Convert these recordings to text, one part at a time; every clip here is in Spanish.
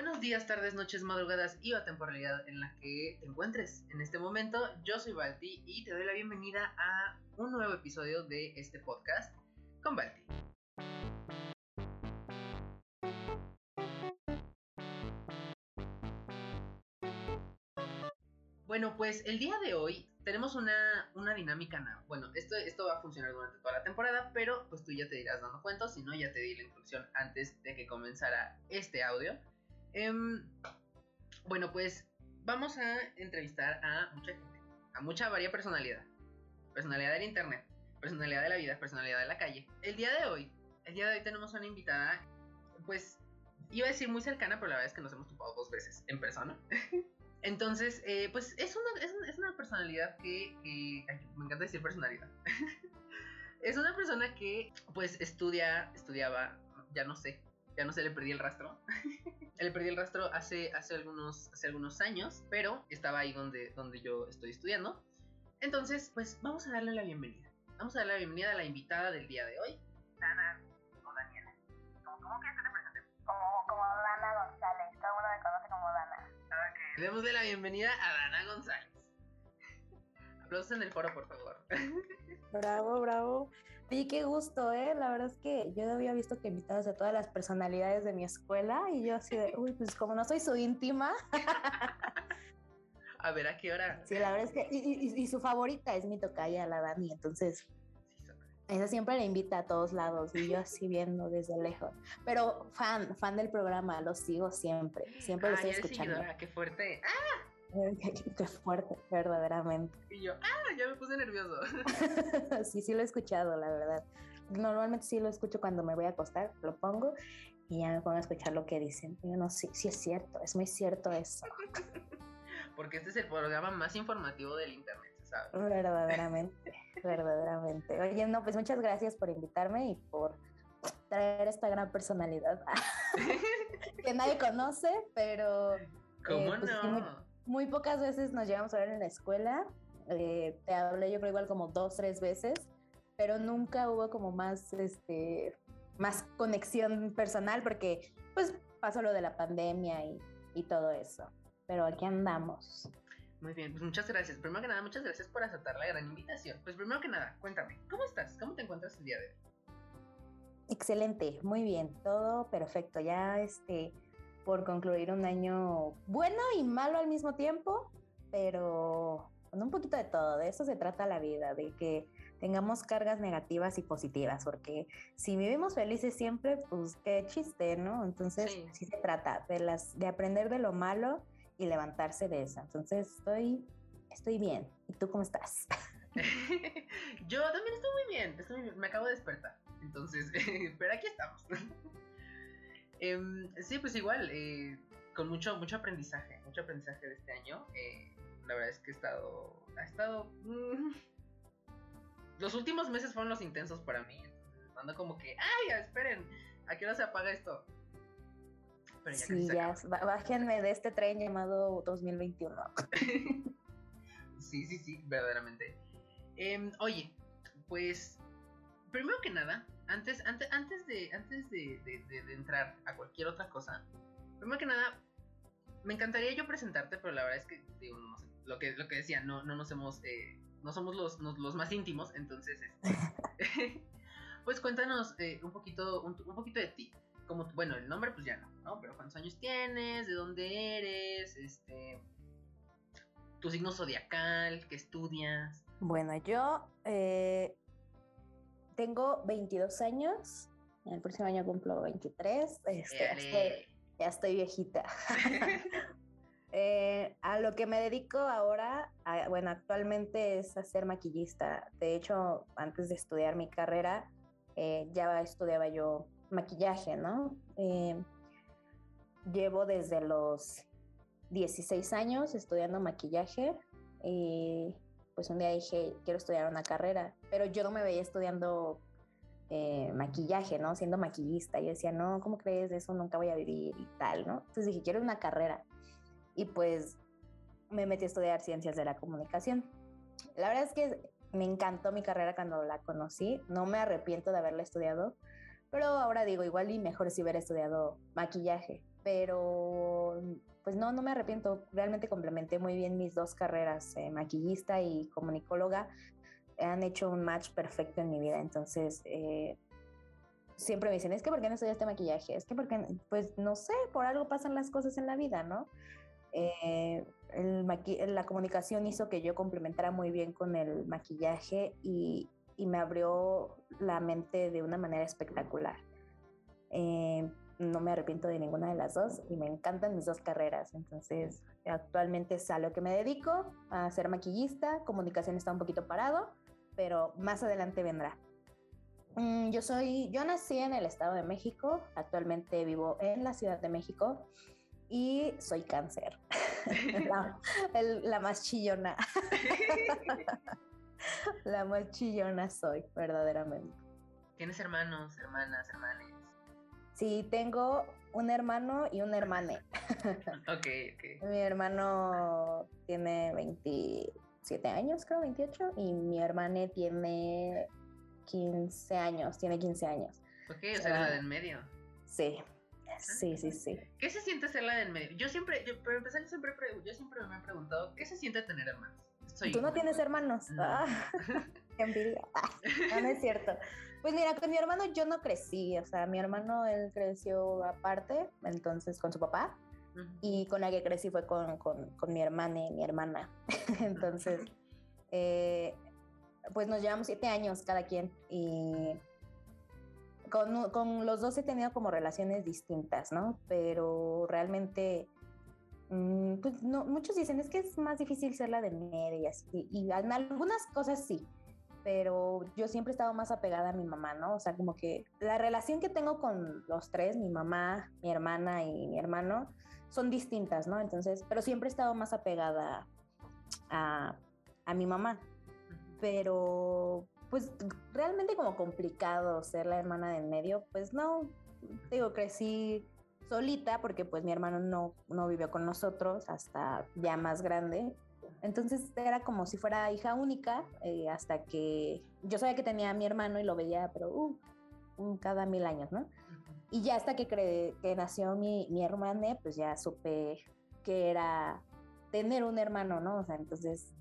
Buenos días, tardes, noches, madrugadas y o temporalidad en la que te encuentres. En este momento, yo soy Balti y te doy la bienvenida a un nuevo episodio de este podcast con Balti. Bueno, pues el día de hoy tenemos una, una dinámica, bueno, esto, esto va a funcionar durante toda la temporada, pero pues tú ya te irás dando cuenta, si no ya te di la instrucción antes de que comenzara este audio. Em, bueno, pues vamos a entrevistar a mucha gente, a mucha varia personalidad. Personalidad del internet, personalidad de la vida, personalidad de la calle. El día de hoy, el día de hoy tenemos una invitada, pues iba a decir muy cercana, pero la verdad es que nos hemos topado dos veces en persona. Entonces, eh, pues es una, es, una, personalidad que, me encanta decir personalidad. es una persona que pues estudia, estudiaba, ya no sé, ya no sé, le perdí el rastro. le perdí el rastro hace, hace, algunos, hace algunos años, pero estaba ahí donde, donde yo estoy estudiando. Entonces, pues vamos a darle la bienvenida. Vamos a darle la bienvenida a la invitada del día de hoy, Dana o Daniela. ¿Cómo, cómo quieres que te presente? Como, como Dana González, todo el mundo me conoce como Dana. Ok, démosle la bienvenida a Dana González. Aplausos en el foro, por favor. Bravo, bravo. Sí, qué gusto, ¿eh? La verdad es que yo había visto que invitabas a todas las personalidades de mi escuela y yo así de, uy, pues como no soy su íntima. a ver, ¿a qué hora? Sí, la verdad es que, y, su favorita es mi tocaya, la Dani, entonces... Esa siempre la invita a todos lados y yo así viendo desde lejos. Pero fan, fan del programa, lo sigo siempre. Siempre lo estoy escuchando. qué fuerte. ¡Ah! Qué fuerte, verdaderamente. Y yo, ah, ya me puse nervioso. sí, sí lo he escuchado, la verdad. Normalmente sí lo escucho cuando me voy a acostar, lo pongo y ya me pongo a escuchar lo que dicen. Y yo no, sí, sí es cierto, es muy cierto eso. Porque este es el programa más informativo del internet, ¿sabes? Verdaderamente, verdaderamente. Oye, no, pues muchas gracias por invitarme y por traer esta gran personalidad que nadie conoce, pero... ¿Cómo eh, pues, no? Muy pocas veces nos llevamos a ver en la escuela. Eh, te hablé yo creo igual como dos, tres veces, pero nunca hubo como más, este, más conexión personal porque pues pasó lo de la pandemia y, y todo eso. Pero aquí andamos. Muy bien, pues muchas gracias. Primero que nada, muchas gracias por aceptar la gran invitación. Pues primero que nada, cuéntame, ¿cómo estás? ¿Cómo te encuentras el día de hoy? Excelente, muy bien, todo perfecto. Ya este, por concluir un año bueno y malo al mismo tiempo, pero con un poquito de todo. De eso se trata la vida, de que tengamos cargas negativas y positivas, porque si vivimos felices siempre, pues qué chiste, ¿no? Entonces, sí, se trata de, las, de aprender de lo malo y levantarse de eso. Entonces, estoy, estoy bien. ¿Y tú cómo estás? Yo también estoy muy bien, estoy muy bien. me acabo de despertar. Entonces, pero aquí estamos. Em, sí, pues igual, eh, con mucho, mucho aprendizaje, mucho aprendizaje de este año. Eh, la verdad es que he estado, ha estado... Mm, los últimos meses fueron los intensos para mí. Ando como que, ¡ay, esperen! ¿A qué hora se apaga esto? Pero ya sí, ya, bájenme de este tren llamado 2021. sí, sí, sí, verdaderamente. Em, oye, pues primero que nada, antes, antes, antes, de, antes de, entrar a cualquier otra cosa, primero que nada, me encantaría yo presentarte, pero la verdad es que, digo, no sé, lo que, lo que decía, no, no nos hemos, eh, no somos los, los, más íntimos, entonces, este, pues cuéntanos eh, un poquito, un, poquito de ti. Como, bueno, el nombre pues ya no, ¿no? Pero cuántos años tienes, de dónde eres, este, tu signo zodiacal, qué estudias. Bueno, yo eh, tengo 22 años, el próximo año cumplo 23, este, ya, estoy, viejita. Eh, a lo que me dedico ahora, bueno, actualmente es a ser maquillista. De hecho, antes de estudiar mi carrera, eh, ya estudiaba yo maquillaje, ¿no? Eh, llevo desde los 16 años estudiando maquillaje y pues un día dije, quiero estudiar una carrera, pero yo no me veía estudiando eh, maquillaje, ¿no? Siendo maquillista. Y decía, no, ¿cómo crees? De eso nunca voy a vivir y tal, ¿no? Entonces dije, quiero una carrera. Y pues me metí a estudiar ciencias de la comunicación. La verdad es que me encantó mi carrera cuando la conocí. No me arrepiento de haberla estudiado, pero ahora digo, igual y mejor si hubiera estudiado maquillaje. pero pues no, no me arrepiento. Realmente complementé muy bien mis dos carreras, eh, maquillista y comunicóloga. Han hecho un match perfecto en mi vida. Entonces, eh, siempre me dicen, es que ¿por qué no estudiaste maquillaje? Es que porque, pues no sé, por algo pasan las cosas en la vida, ¿no? Eh, la comunicación hizo que yo complementara muy bien con el maquillaje y, y me abrió la mente de una manera espectacular. No me arrepiento de ninguna de las dos y me encantan mis dos carreras. Entonces, actualmente es a lo que me dedico, a ser maquillista. Comunicación está un poquito parado, pero más adelante vendrá. Mm, yo soy, yo nací en el Estado de México, actualmente vivo en la Ciudad de México y soy cáncer. la, la más chillona. la más chillona soy, verdaderamente. ¿Tienes hermanos, hermanas, hermanes? Sí, tengo un hermano y una hermana. ok, ok. Mi hermano tiene 27 años, creo, 28, y mi hermana tiene 15 años, tiene 15 años. Ok, o sea, la del medio. Sí, sí, sí, sí. ¿Qué se siente ser la del medio? Yo siempre, yo, para empezar, yo siempre, yo siempre me he preguntado, ¿qué se siente tener hermanos? Tú no tienes hermanos. Ah, envidia. Ah, no es cierto. Pues mira, con mi hermano yo no crecí, o sea, mi hermano él creció aparte, entonces con su papá, y con la que crecí fue con, con, con mi hermana y mi hermana. entonces, eh, pues nos llevamos siete años cada quien y con, con, los dos he tenido como relaciones distintas, ¿no? Pero realmente, mm, pues no, muchos dicen es que es más difícil ser la de media y así, y en algunas cosas sí, pero yo siempre he estado más apegada a mi mamá, ¿no? O sea, como que la relación que tengo con los tres, mi mamá, mi hermana y mi hermano, son distintas, ¿no? Entonces, pero siempre he estado más apegada a, a mi mamá. Pero, pues, realmente como complicado ser la hermana del medio, pues no, digo, crecí solita porque pues mi hermano no, no vivió con nosotros hasta ya más grande entonces era como si fuera hija única, eh, hasta que yo sabía que tenía a mi hermano y lo veía, pero uh, cada mil años, ¿no? Y ya hasta que, que nació mi, mi hermana, pues ya supe que era tener un hermano, ¿no? O sea, entonces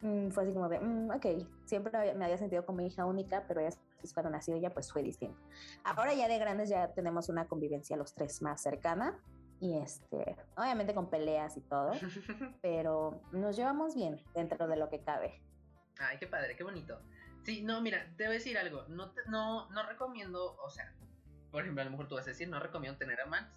mm, fue así como de, mm, ok, siempre me había sentido como hija única, pero ya cuando nació ella, pues fue distinto. Ahora ya de grandes ya tenemos una convivencia los tres más cercana y este, obviamente con peleas y todo, pero nos llevamos bien dentro de lo que cabe. Ay, qué padre, qué bonito. Sí, no, mira, te voy a decir algo, no, no, no recomiendo, o sea, por ejemplo, a lo mejor tú vas a decir, no recomiendo tener amantes.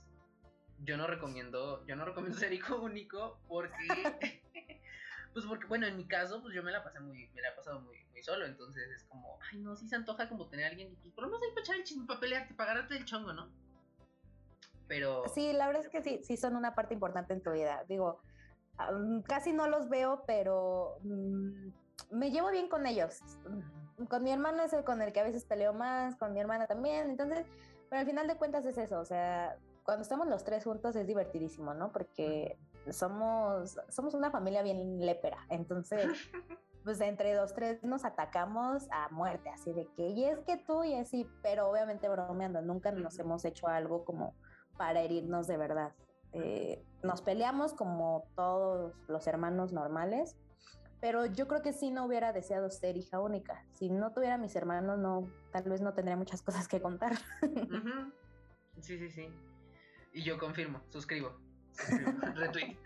Yo no recomiendo, yo no recomiendo ser hijo único porque, pues porque, bueno, en mi caso, pues yo me la pasé muy, me la he pasado muy, muy solo, entonces es como, ay, no, sí se antoja como tener a alguien, por lo menos hay para echar el chisme, para pelearte, para agarrarte el chongo, ¿no? Pero... Sí, la verdad es que sí, sí son una parte importante en tu vida. Digo, casi no los veo, pero mm, me llevo bien con ellos. Con mi hermano es el con el que a veces peleo más, con mi hermana también, entonces, pero al final de cuentas es eso, o sea, cuando estamos los tres juntos es divertidísimo, ¿no? Porque somos, somos una familia bien lépera, entonces... pues entre dos, tres nos atacamos a muerte, así de que, y es que tú, y así, pero obviamente bromeando, nunca nos hemos hecho algo como para herirnos de verdad. Eh, nos peleamos como todos los hermanos normales, pero yo creo que sí no hubiera deseado ser hija única. Si no tuviera mis hermanos, no, tal vez no tendría muchas cosas que contar. Sí, sí, sí. Y yo confirmo, suscribo. retweet.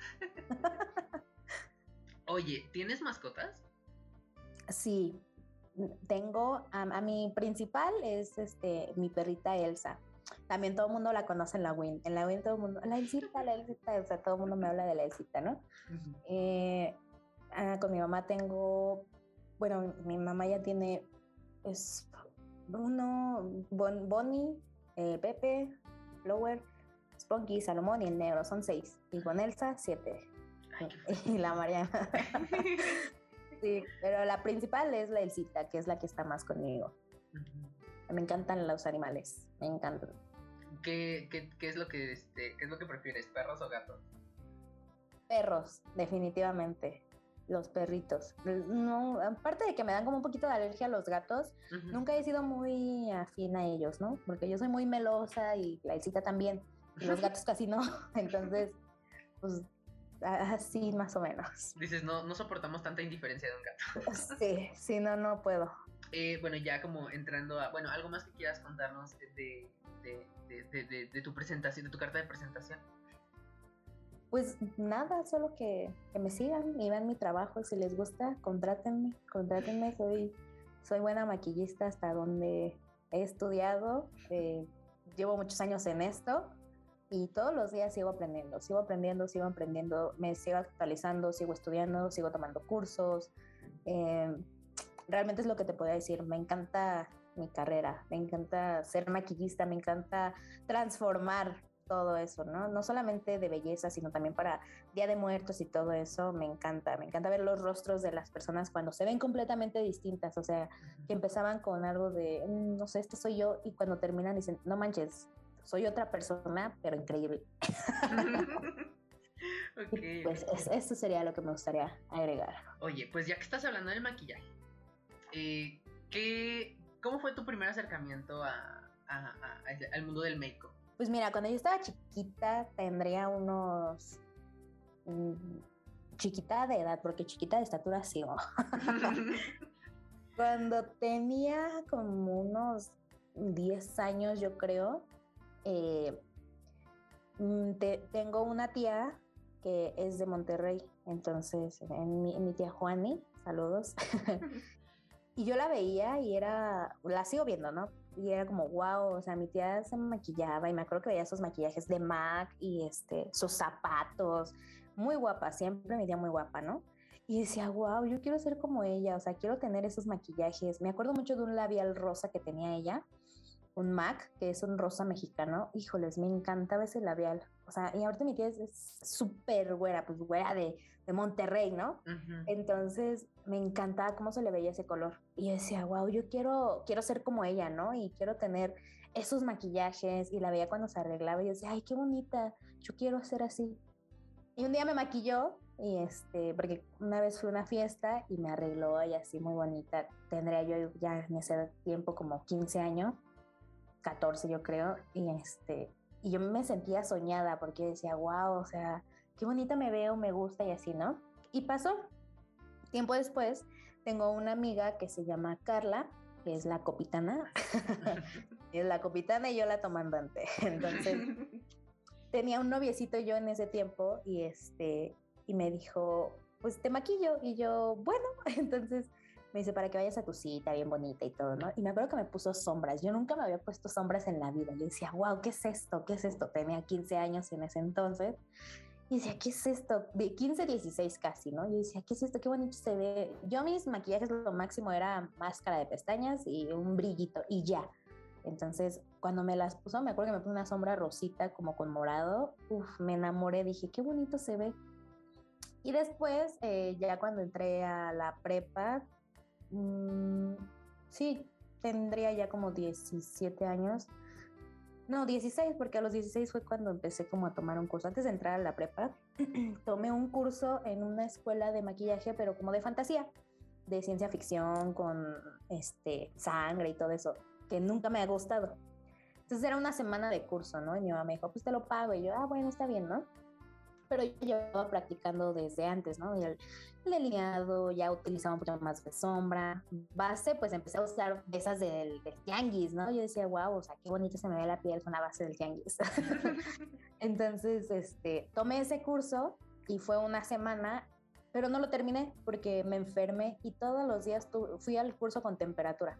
Oye, ¿tienes mascotas? Sí, tengo a, a, mi principal es este mi perrita Elsa. También todo el mundo la conoce en la WIN. En la WIN todo el mundo, la Elcita, la Elcita, o sea, todo el mundo me habla de la Elcita, ¿no? Eh, ah, con mi mamá tengo, bueno, mi mamá ya tiene, es Bruno, Bonnie, eh, Pepe, Flower, Spunky, Salomón y el negro, son seis. Y con Elsa, siete. y la Mariana. sí, pero la principal es la Elcita, que es la que está más conmigo. Me encantan los animales, me encantan. ¿Qué, qué, qué es lo que este, qué es lo que prefieres, perros o gatos? Perros, definitivamente. Los perritos. No, aparte de que me dan como un poquito de alergia a los gatos, nunca he sido muy afín a ellos, ¿no? Porque yo soy muy melosa y la Elcita también. Los gatos casi no. Entonces, pues así más o menos. Dices, no, no soportamos tanta indiferencia de un gato. Sí, sí, no, no puedo. Eh, bueno, ya como entrando a, bueno, algo más que quieras contarnos de, de, tu presentación, de tu carta de presentación. Pues nada, solo que, me sigan y vean mi trabajo. Si les gusta, contrátenme, contrátenme. Soy, soy buena maquillista hasta donde he estudiado. Eh, llevo muchos años en esto y todos los días sigo aprendiendo, sigo aprendiendo, sigo aprendiendo, me sigo actualizando, sigo estudiando, sigo tomando cursos. Eh, realmente es lo que te puedo decir. Me encanta mi carrera, me encanta ser maquillista, me encanta transformar todo eso, ¿no? No solamente de belleza, sino también para Día de Muertos y todo eso, me encanta, me encanta ver los rostros de las personas cuando se ven completamente distintas, o sea, que empezaban con algo de, mm, no sé, este soy yo, y cuando terminan dicen, no manches, soy otra persona, pero increíble. Pues eso sería lo que me gustaría agregar. Oye, pues ya que estás hablando del maquillaje, eh, ¿qué, ¿cómo fue tu primer acercamiento al mundo del make-up? Pues mira, cuando yo estaba chiquita tendría unos... Mm, chiquita de edad, porque chiquita de estatura sí. cuando tenía como unos 10 años, yo creo, eh, mm, tengo una tía que es de Monterrey, entonces mi, mi tía Juani, saludos. y yo la veía y era, la sigo viendo, ¿no? y era como, wow, o sea, mi tía se maquillaba y me acuerdo que veía esos maquillajes de MAC y este, sus zapatos, muy guapa, siempre mi tía muy guapa, ¿no? Y decía, wow, yo quiero ser como ella, o sea, quiero tener esos maquillajes. Me acuerdo mucho de un labial rosa que tenía ella, un MAC, que es un rosa mexicano. Híjoles, me encantaba ese labial. O sea, y ahorita mi tía es súper güera, pues güera de, de Monterrey, ¿no? Entonces me encantaba cómo se le veía ese color. Y decía, wow, yo quiero, quiero ser como ella, ¿no? Y quiero tener esos maquillajes. Y la veía cuando se arreglaba y yo decía, ay, qué bonita, yo quiero ser así. Y un día me maquilló y este, porque una vez fue una fiesta y me arregló y así muy bonita. Tendría yo ya en ese tiempo como 15 años, 14 yo creo, y este, y yo me sentía soñada porque decía, wow, o sea, qué bonita me veo, me gusta y así, ¿no? Y pasó. Tiempo después, tengo una amiga que se llama Carla, que es la copitana. es la copitana y yo la tomandante. Entonces, tenía un noviecito yo en ese tiempo y este, y me dijo, pues te maquillo. Y yo, bueno, entonces me dice, para que vayas a tu cita bien bonita y todo, ¿no? Y me acuerdo que me puso sombras. Yo nunca me había puesto sombras en la vida. Yo decía, wow, ¿qué es esto? ¿Qué es esto? Tenía 15 años en ese entonces. Y decía, ¿qué es esto? De 15, 16 casi, ¿no? Yo decía, ¿qué es esto? Qué bonito se ve. Yo mis maquillajes lo máximo era máscara de pestañas y un brillito y ya. Entonces, cuando me las puso, me acuerdo que me puso una sombra rosita como con morado. Uf, me enamoré, dije, qué bonito se ve. Y después, eh, ya cuando entré a la prepa, mmm, sí, tendría ya como 17 años no, 16, porque a los 16 fue cuando empecé como a tomar un curso. Antes de entrar a la prepa, tomé un curso en una escuela de maquillaje, pero como de fantasía, de ciencia ficción, con este, sangre y todo eso, que nunca me ha gustado. Entonces era una semana de curso, ¿no? Y mi mamá me dijo, pues te lo pago. Y yo, ah, bueno, está bien, ¿no? Pero yo llevaba practicando desde antes, ¿no? El, delineado, ya utilizaba un poquito más de sombra. Base, pues empecé a usar esas del, del tianguis, ¿no? Yo decía, wow, o sea, qué bonito se me ve la piel con la base del tianguis. Entonces, este, tomé ese curso y fue una semana, pero no lo terminé porque me enfermé y todos los días fui al curso con temperatura.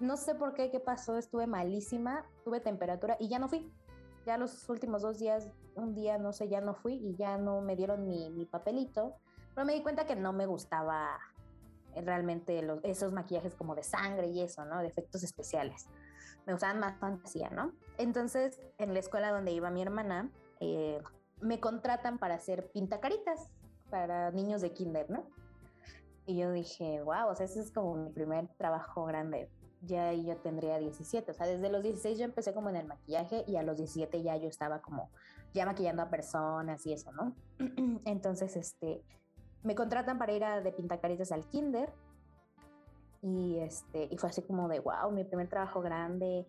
No sé por qué, qué pasó, estuve malísima, tuve temperatura y ya no fui ya los últimos dos días, un día, no sé, ya no fui y ya no me dieron mi, papelito, pero me di cuenta que no me gustaba realmente los, esos maquillajes como de sangre y eso, ¿no? De efectos especiales. Me gustaban más fantasía, ¿no? Entonces, en la escuela donde iba mi hermana, eh, me contratan para hacer pintacaritas para niños de kinder, ¿no? Y yo dije, wow, o sea, ese es como mi primer trabajo grande ya yo tendría 17. O sea, desde los 16 yo empecé como en el maquillaje y a los 17 ya yo estaba como ya maquillando a personas y eso, ¿no? Entonces, este, me contratan para ir a de pintacaritas al kinder y este, y fue así como de, wow, mi primer trabajo grande.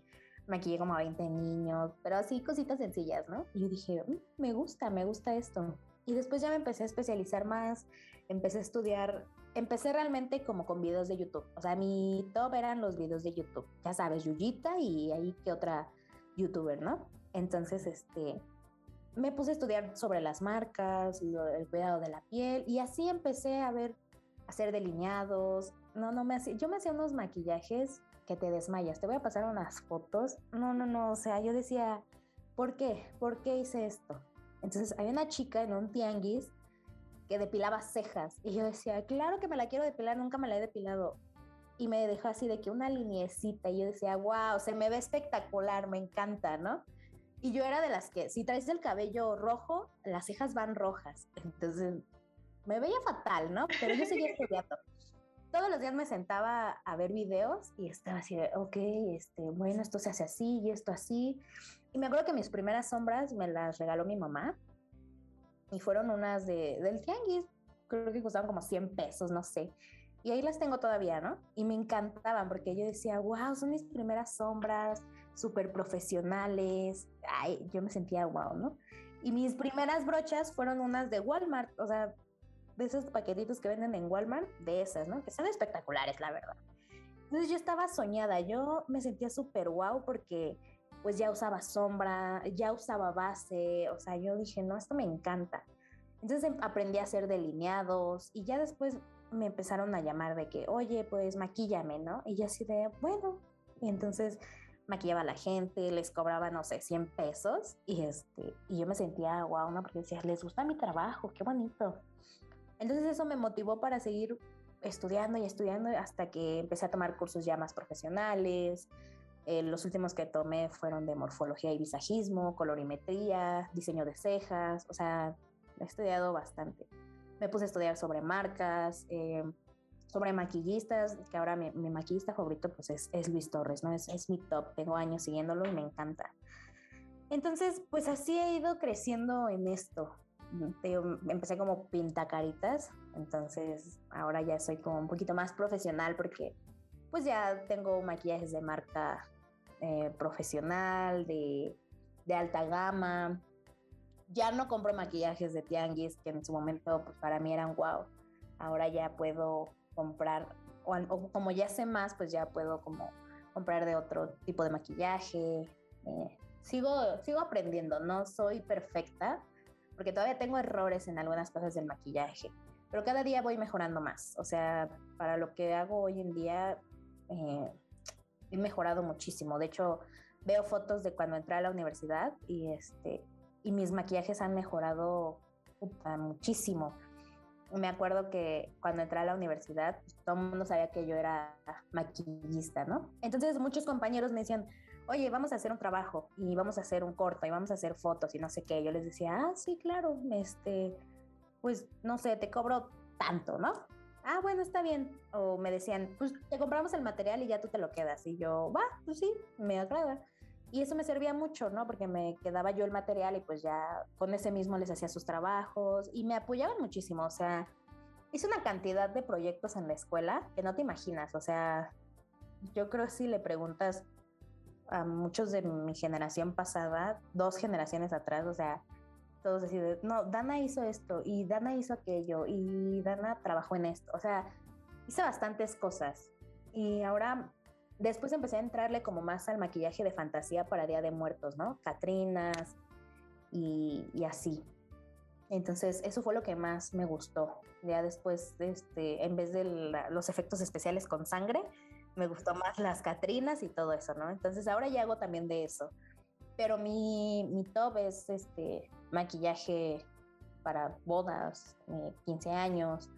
maquillé como a 20 niños, pero así cositas sencillas, ¿no? Y yo dije, mm, me gusta, me gusta esto. Y después ya me empecé a especializar más, empecé a estudiar, empecé realmente como con videos de YouTube. O sea, mi top eran los videos de YouTube. Ya sabes, Yuyita y ahí que otra youtuber, ¿no? Entonces, este, me puse a estudiar sobre las marcas, el cuidado de la piel y así empecé a ver, a hacer delineados. No, no me hacía, yo me hacía unos maquillajes que te desmayas. Te voy a pasar unas fotos. No, no, no, o sea, yo decía, ¿por qué? ¿Por qué hice esto? Entonces había una chica en un tianguis que depilaba cejas y yo decía, claro que me la quiero depilar, nunca me la he depilado. Y me dejó así de que una liniecita y yo decía, wow, se me ve espectacular, me encanta, ¿no? Y yo era de las que, si traes el cabello rojo, las cejas van rojas. Entonces, me veía fatal, ¿no? Pero yo seguía estudiando todos los días me sentaba a ver videos y estaba así de, ok, este, bueno, esto se hace así y esto así. Y me acuerdo que mis primeras sombras me las regaló mi mamá y fueron unas de, del tianguis, creo que costaban como 100 pesos, no sé. Y ahí las tengo todavía, ¿no? Y me encantaban porque yo decía, wow, son mis primeras sombras, súper profesionales. Ay, yo me sentía wow, ¿no? Y mis primeras brochas fueron unas de Walmart, o sea, de esos paquetitos que venden en Walmart, de esas, ¿no? Que son espectaculares, la verdad. Entonces yo estaba soñada, yo me sentía súper guau porque pues ya usaba sombra, ya usaba base, o sea, yo dije, no, esto me encanta. Entonces em, aprendí a hacer delineados y ya después me empezaron a llamar de que, oye, pues maquíllame, ¿no? Y yo así de, bueno, y entonces maquillaba a la gente, les cobraba, no sé, 100 pesos y este, y yo me sentía guau, ¿no? Porque decía, les gusta mi trabajo, qué bonito. Entonces eso me motivó para seguir estudiando y estudiando hasta que empecé a tomar cursos ya más profesionales. Eh, los últimos que tomé fueron de morfología y visajismo, colorimetría, diseño de cejas, o sea, he estudiado bastante. Me puse a estudiar sobre marcas, eh, sobre maquillistas, que ahora mi, maquillista favorito pues es, es, Luis Torres, ¿no? Es, es mi top, tengo años siguiéndolo y me encanta. Entonces, pues así he ido creciendo en esto empecé como pintacaritas, entonces ahora ya soy como un poquito más profesional porque pues ya tengo maquillajes de marca eh, profesional, de, de, alta gama. Ya no compro maquillajes de tianguis que en su momento pues para mí eran wow. Ahora ya puedo comprar, o, como ya sé más, pues ya puedo como comprar de otro tipo de maquillaje. Eh, sigo, sigo aprendiendo, no soy perfecta, porque todavía tengo errores en algunas cosas del maquillaje, pero cada día voy mejorando más. O sea, para lo que hago hoy en día, eh, he mejorado muchísimo. De hecho, veo fotos de cuando entré a la universidad y, este, y mis maquillajes han mejorado muchísimo. Me acuerdo que cuando entré a la universidad, pues, todo el mundo sabía que yo era maquillista, ¿no? Entonces muchos compañeros me decían, oye, vamos a hacer un trabajo y vamos a hacer un corto y vamos a hacer fotos y no sé qué. Yo les decía, ah, sí, claro, este, pues no sé, te cobro tanto, ¿no? Ah, bueno, está bien. O me decían, pues te compramos el material y ya tú te lo quedas. Y yo, va, pues sí, me agrada. Y eso me servía mucho, ¿no? Porque me quedaba yo el material y pues ya con ese mismo les hacía sus trabajos y me apoyaban muchísimo. O sea, hice una cantidad de proyectos en la escuela que no te imaginas. O sea, yo creo que si le preguntas a muchos de mi generación pasada, dos generaciones atrás, o sea, todos deciden, no, Dana hizo esto y Dana hizo aquello y Dana trabajó en esto, o sea, hice bastantes cosas. Y ahora, después empecé a entrarle como más al maquillaje de fantasía para Día de Muertos, ¿no? Catrinas y, y así. Entonces, eso fue lo que más me gustó. Ya después, este, en vez de los efectos especiales con sangre, me gustó más las Catrinas y todo eso, ¿no? Entonces ahora ya hago también de eso. Pero mi, mi top es este maquillaje para bodas, 15 eh, años,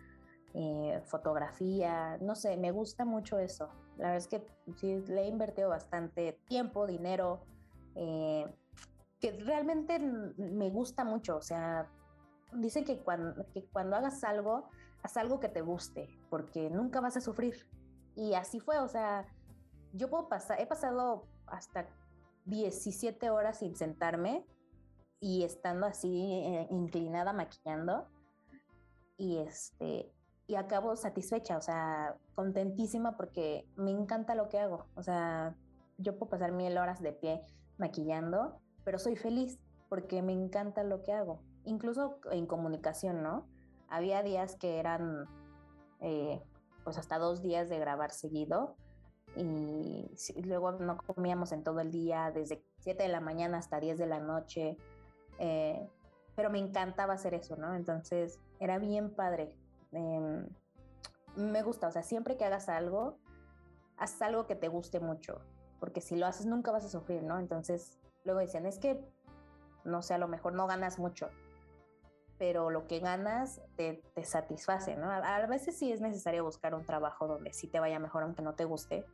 eh, fotografía, no sé, me gusta mucho eso. La verdad es que sí le he invertido bastante tiempo, dinero, eh, que realmente me gusta mucho. O sea, dicen que cuando, que cuando hagas algo, haz algo que te guste, porque nunca vas a sufrir. Y así fue, o sea, yo puedo pasar, he pasado hasta 17 horas sin sentarme y estando así eh, inclinada maquillando y este y acabo satisfecha, o sea, contentísima porque me encanta lo que hago, o sea, yo puedo pasar mil horas de pie maquillando, pero soy feliz porque me encanta lo que hago. Incluso en comunicación, ¿no? Había días que eran eh, pues hasta dos días de grabar seguido y luego no comíamos en todo el día, desde 7 de la mañana hasta 10 de la noche, eh, pero me encantaba hacer eso, ¿no? Entonces era bien padre. Em, me gusta, o sea, siempre que hagas algo, haz algo que te guste mucho, porque si lo haces nunca vas a sufrir, ¿no? Entonces luego dicen, es que, no sé, a lo mejor no ganas mucho, pero lo que ganas te, te satisface, ¿no? A, a, veces sí es necesario buscar un trabajo donde sí te vaya mejor aunque no te guste,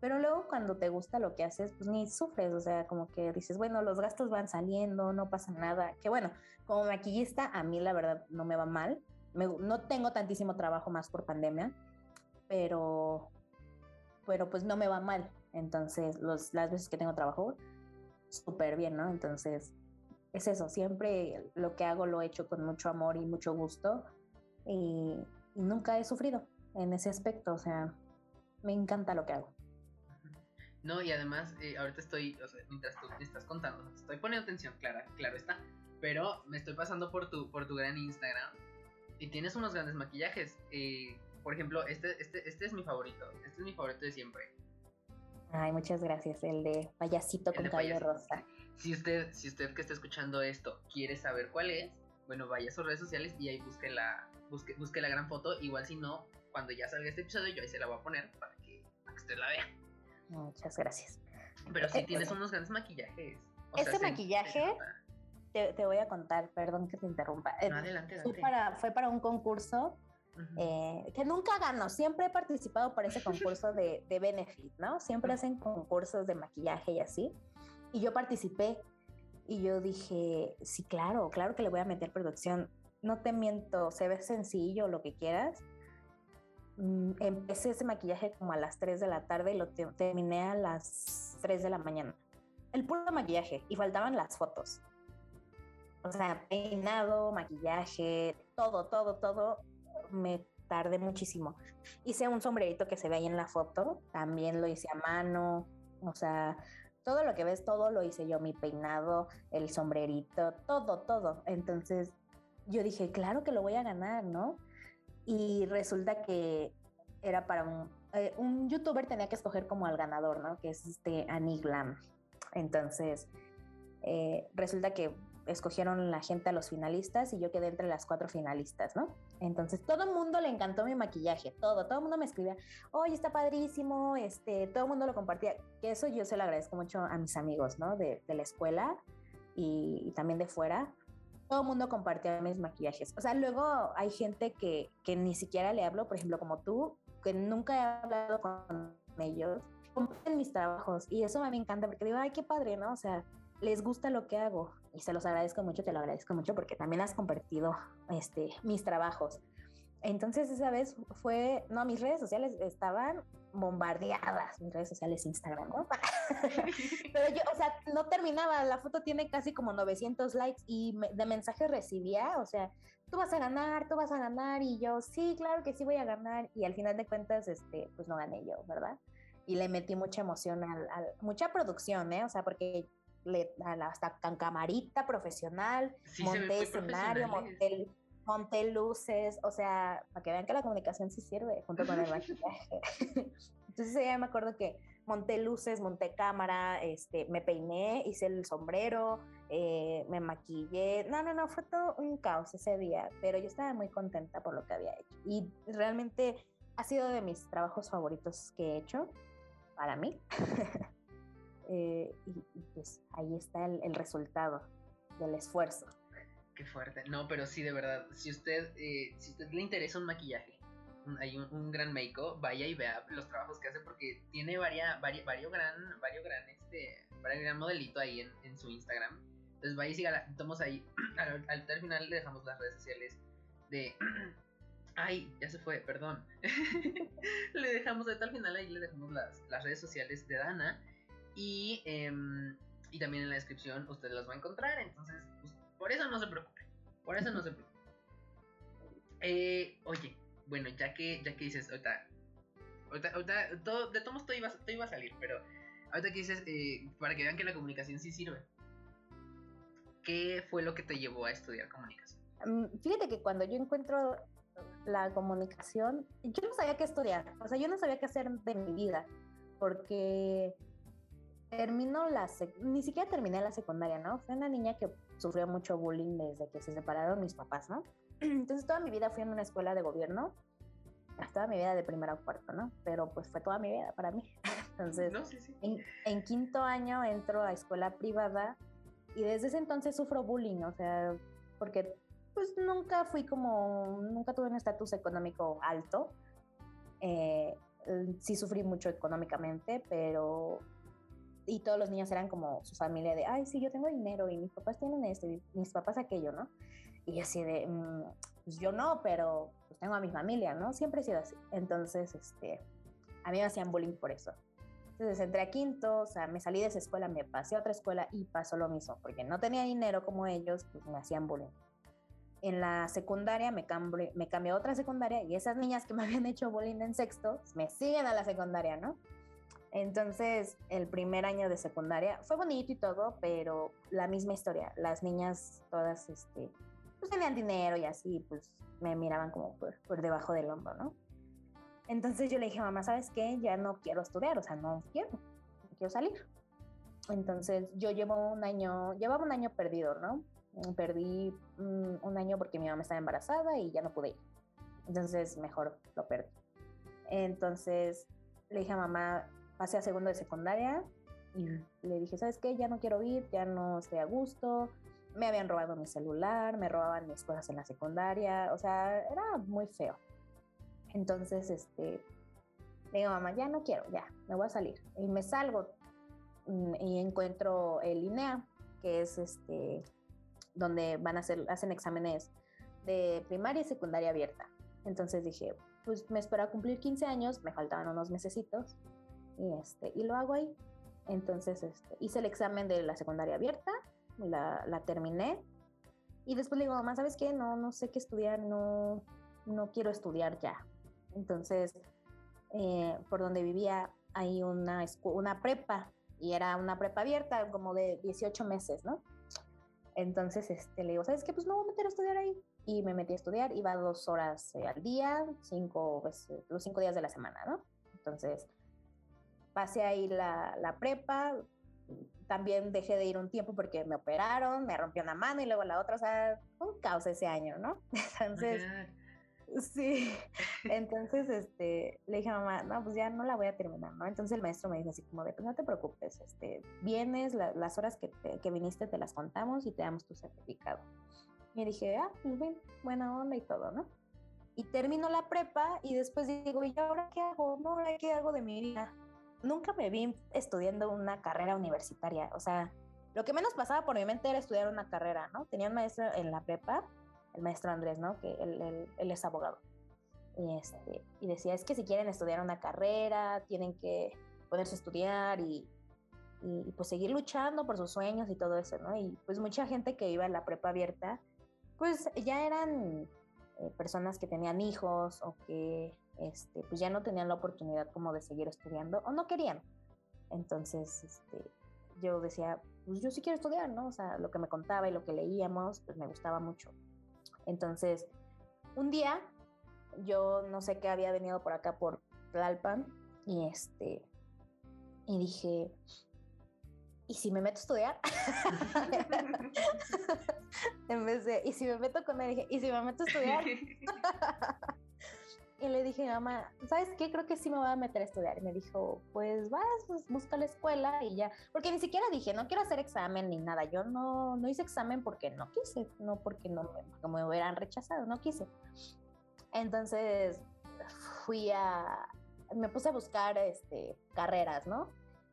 pero luego cuando te gusta lo que haces, pues ni sufres, o sea, como que dices, bueno, los gastos van saliendo, no pasa nada, que bueno, como maquillista a mí la verdad no me va mal, no tengo tantísimo trabajo más por pandemia, pero, pero pues no me va mal, entonces las veces que tengo trabajo, súper bien, ¿no? Entonces, es eso, siempre lo que hago lo he hecho con mucho amor y mucho gusto y, y nunca he sufrido en ese aspecto, o sea, me encanta lo que hago. No, y además, eh, ahorita estoy, o sea, mientras tú me estás contando, estoy poniendo atención, Clara, claro está. Pero me estoy pasando por tu, por tu gran Instagram y tienes unos grandes maquillajes. Eh, por ejemplo, este, este, este es mi favorito. Este es mi favorito de siempre. Ay, muchas gracias. El de payasito con cabello rosa. Si usted, si usted que está escuchando esto quiere saber cuál es, bueno, vaya a sus redes sociales y ahí busque la, busque, busque la gran foto. Igual si no, cuando ya salga este episodio, yo ahí se la voy a poner para que, para que usted la vea. Muchas gracias. Pero sí eh, tienes unos grandes maquillajes. O este sea, maquillaje, te, te, voy a contar, perdón que te interrumpa. No, adelante, adelante. Fue, para, fue para un concurso uh -huh. eh, que nunca gano. Siempre he participado por ese concurso de, de Benefit, ¿no? Siempre hacen concursos de maquillaje y así. Y yo participé y yo dije, sí, claro, claro que le voy a meter producción. No te miento, se ve sencillo, lo que quieras, empecé ese maquillaje como a las 3 de la tarde y lo te terminé a las 3 de la mañana. El puro maquillaje y faltaban las fotos. O sea, peinado, maquillaje, todo, todo, todo. Me tardé muchísimo. Hice un sombrerito que se ve ahí en la foto, también lo hice a mano. O sea, todo lo que ves, todo lo hice yo, mi peinado, el sombrerito, todo, todo. Entonces yo dije, claro que lo voy a ganar, ¿no? Y resulta que era para un, eh, un youtuber tenía que escoger como al ganador, ¿no? Que es este Aniglam. Entonces, eh, resulta que escogieron la gente a los finalistas y yo quedé entre las cuatro finalistas, ¿no? Entonces todo el mundo le encantó mi maquillaje, todo, todo el mundo me escribía, oye, está padrísimo, este, todo el mundo lo compartía, que eso yo se lo agradezco mucho a mis amigos, ¿no? De, de la escuela y, también de fuera, todo el mundo compartía mis maquillajes. O sea, luego hay gente que, que ni siquiera le hablo, por ejemplo, como tú, que nunca he hablado con ellos, comparten mis trabajos y eso a mí me encanta porque digo, ay, qué padre, ¿no? O sea, les gusta lo que hago y se los agradezco mucho, te lo agradezco mucho porque también has compartido este, mis trabajos. Entonces esa vez fue, no, mis redes sociales estaban bombardeadas, mis redes sociales Instagram, ¿no? Pero yo, o sea, no terminaba, la foto tiene casi como 900 likes y me, de mensajes recibía, o sea, tú vas a ganar, tú vas a ganar y yo, sí, claro que sí voy a ganar y al final de cuentas, este, pues no gané yo, ¿verdad? Y le metí mucha emoción, al, al mucha producción, ¿eh? O sea, porque le, hasta con camarita profesional, sí, monté escenario, monté monté luces, o sea, para que vean que la comunicación sí sirve junto con el maquillaje. Entonces ya me acuerdo que monté luces, monté cámara, este, me peiné, hice el sombrero, eh, me maquillé. No, no, no, fue todo un caos ese día, pero yo estaba muy contenta por lo que había hecho. Y realmente ha sido de mis trabajos favoritos que he hecho para mí. eh, y, y, pues ahí está el, el resultado del esfuerzo. Qué fuerte. No, pero sí, de verdad. Si usted, eh, si usted le interesa un maquillaje, hay un, gran make vaya y vea los trabajos que hace porque tiene varias, varios, varios gran, varios gran, este, varios gran modelito ahí en, en su Instagram. Entonces vaya y siga, tomamos ahí. Al, al, al, final le dejamos las redes sociales de. Ay, ya se fue, perdón. le dejamos al final ahí le dejamos las, las redes sociales de Dana. Y, eh, y también en la descripción usted las va a encontrar. Entonces, pues, por eso no se preocupe. Por eso no se preocupe. Eh, oye, bueno, ya que, ya que dices, ahorita, ahorita, ahorita todo, de todos todo iba, todo iba a salir, pero ahorita que dices, eh, para que vean que la comunicación sí sirve. ¿Qué fue lo que te llevó a estudiar comunicación? Mm, Fíjate que cuando yo encuentro la comunicación, yo no sabía qué estudiar, o sea, yo no sabía qué hacer de mi vida, porque terminó la, ni siquiera terminé la secundaria, ¿no? Fui una niña que sufrió mucho bullying desde que se separaron mis papás, ¿no? Entonces toda mi vida fui en una escuela de gobierno, toda mi vida de primero a cuarto, ¿no? Pero pues fue toda mi vida para mí. Entonces, No, sí, sí. en, en quinto año entro a escuela privada y desde ese entonces sufro bullying, o sea, porque pues nunca fui como, nunca tuve un estatus económico alto. Eh, sí sufrí mucho económicamente, pero... Y todos los niños eran como su familia de, ay, sí, yo tengo dinero y mis papás tienen esto y mis papás aquello, ¿no? Y así de, "Mm, pues yo no, pero pues tengo a mi familia, ¿no? Siempre he sido así. Entonces, este, a mí me hacían bullying por eso. Entonces entré a quinto, o sea, me salí de esa escuela, me pasé a otra escuela y pasó lo mismo, porque no tenía dinero como ellos, pues me hacían bullying. En la secundaria me cambié, me cambié a otra secundaria y esas niñas que me habían hecho bullying en sexto me siguen a la secundaria, ¿no? Entonces, el primer año de secundaria fue bonito y todo, pero la misma historia. Las niñas todas, este, pues tenían dinero y así, pues me miraban como por, por debajo del hombro, ¿no? Entonces yo le dije, mamá, ¿sabes qué? Ya no quiero estudiar, o sea, no quiero, no quiero salir. Entonces yo llevo un año, llevaba un año perdido, ¿no? Perdí mm, un año porque mi mamá estaba embarazada y ya no pude ir. Entonces mejor lo perdí. Entonces le dije a mamá, pasé a segundo de secundaria y le dije, ¿sabes qué? Ya no quiero ir, ya no estoy a gusto. Me habían robado mi celular, me robaban mis cosas en la secundaria, o sea, era muy feo. Entonces, este, le digo, mamá, ya no quiero, ya, me voy a salir. Y me salgo mm, y encuentro el INEA, que es este, donde van a hacer, hacen exámenes de primaria y secundaria abierta. Entonces dije, pues me espero a cumplir 15 años, me faltaban unos mesecitos, y, este, y lo hago ahí. Entonces este, hice el examen de la secundaria abierta, la, la terminé, y después le digo, mamá, ¿sabes qué? No, no sé qué estudiar, no, no quiero estudiar ya. Entonces, eh, por donde vivía hay una, una prepa y era una prepa abierta como de 18 meses, ¿no? Entonces, este, le digo, ¿sabes qué? Pues me voy a meter a estudiar ahí. Y me metí a estudiar, iba dos horas eh, al día, cinco, los cinco días de la semana, ¿no? Entonces, pasé ahí la, la prepa, también dejé de ir un tiempo porque me operaron, me rompió una mano y luego la otra, o sea, un caos ese año, ¿no? Entonces. Sí, entonces este, le dije a mamá, no, pues ya no la voy a terminar, ¿no? Entonces el maestro me dijo así como de, pues no te preocupes, este, vienes, la- las horas que, te- que viniste te las contamos y te damos tu certificado. Y dije, ah, pues bien, buena onda y todo, ¿no? Y termino la prepa y después digo, ¿y ahora qué hago? No, ¿ahora qué hago de mi vida? Nunca me vi estudiando una carrera universitaria, o sea, lo que menos pasaba por mi mente era estudiar una carrera, ¿no? Tenía un maestro en la prepa el maestro Andrés, ¿no? Que él, él- él es abogado. Y, este, y decía, es que si quieren estudiar una carrera, tienen que ponerse a estudiar y, y, pues seguir luchando por sus sueños y todo eso, ¿no? Y pues mucha gente que iba a la prepa abierta, pues ya eran eh, personas que tenían hijos o que este, pues ya no tenían la oportunidad como de seguir estudiando o no querían. Entonces, este, yo decía, pues yo sí quiero estudiar, ¿no? O sea, lo que me contaba y lo que leíamos, pues me gustaba mucho. Entonces, un día, yo no sé qué había venido por acá por Tlalpan y este, y dije, ¿y si me meto a estudiar? en vez de, ¿y si me meto con él? Dije, ¿y si me meto a estudiar? y le dije, mamá, ¿sabes qué? Creo que sí me voy a meter a estudiar. Y me dijo, pues vas, pues busca la escuela y ya. Porque ni siquiera dije, no quiero hacer examen ni nada. Yo no, no hice examen porque no quise, no porque no me, porque me hubieran rechazado, no quise. Entonces fui a, me puse a buscar este, carreras, ¿no?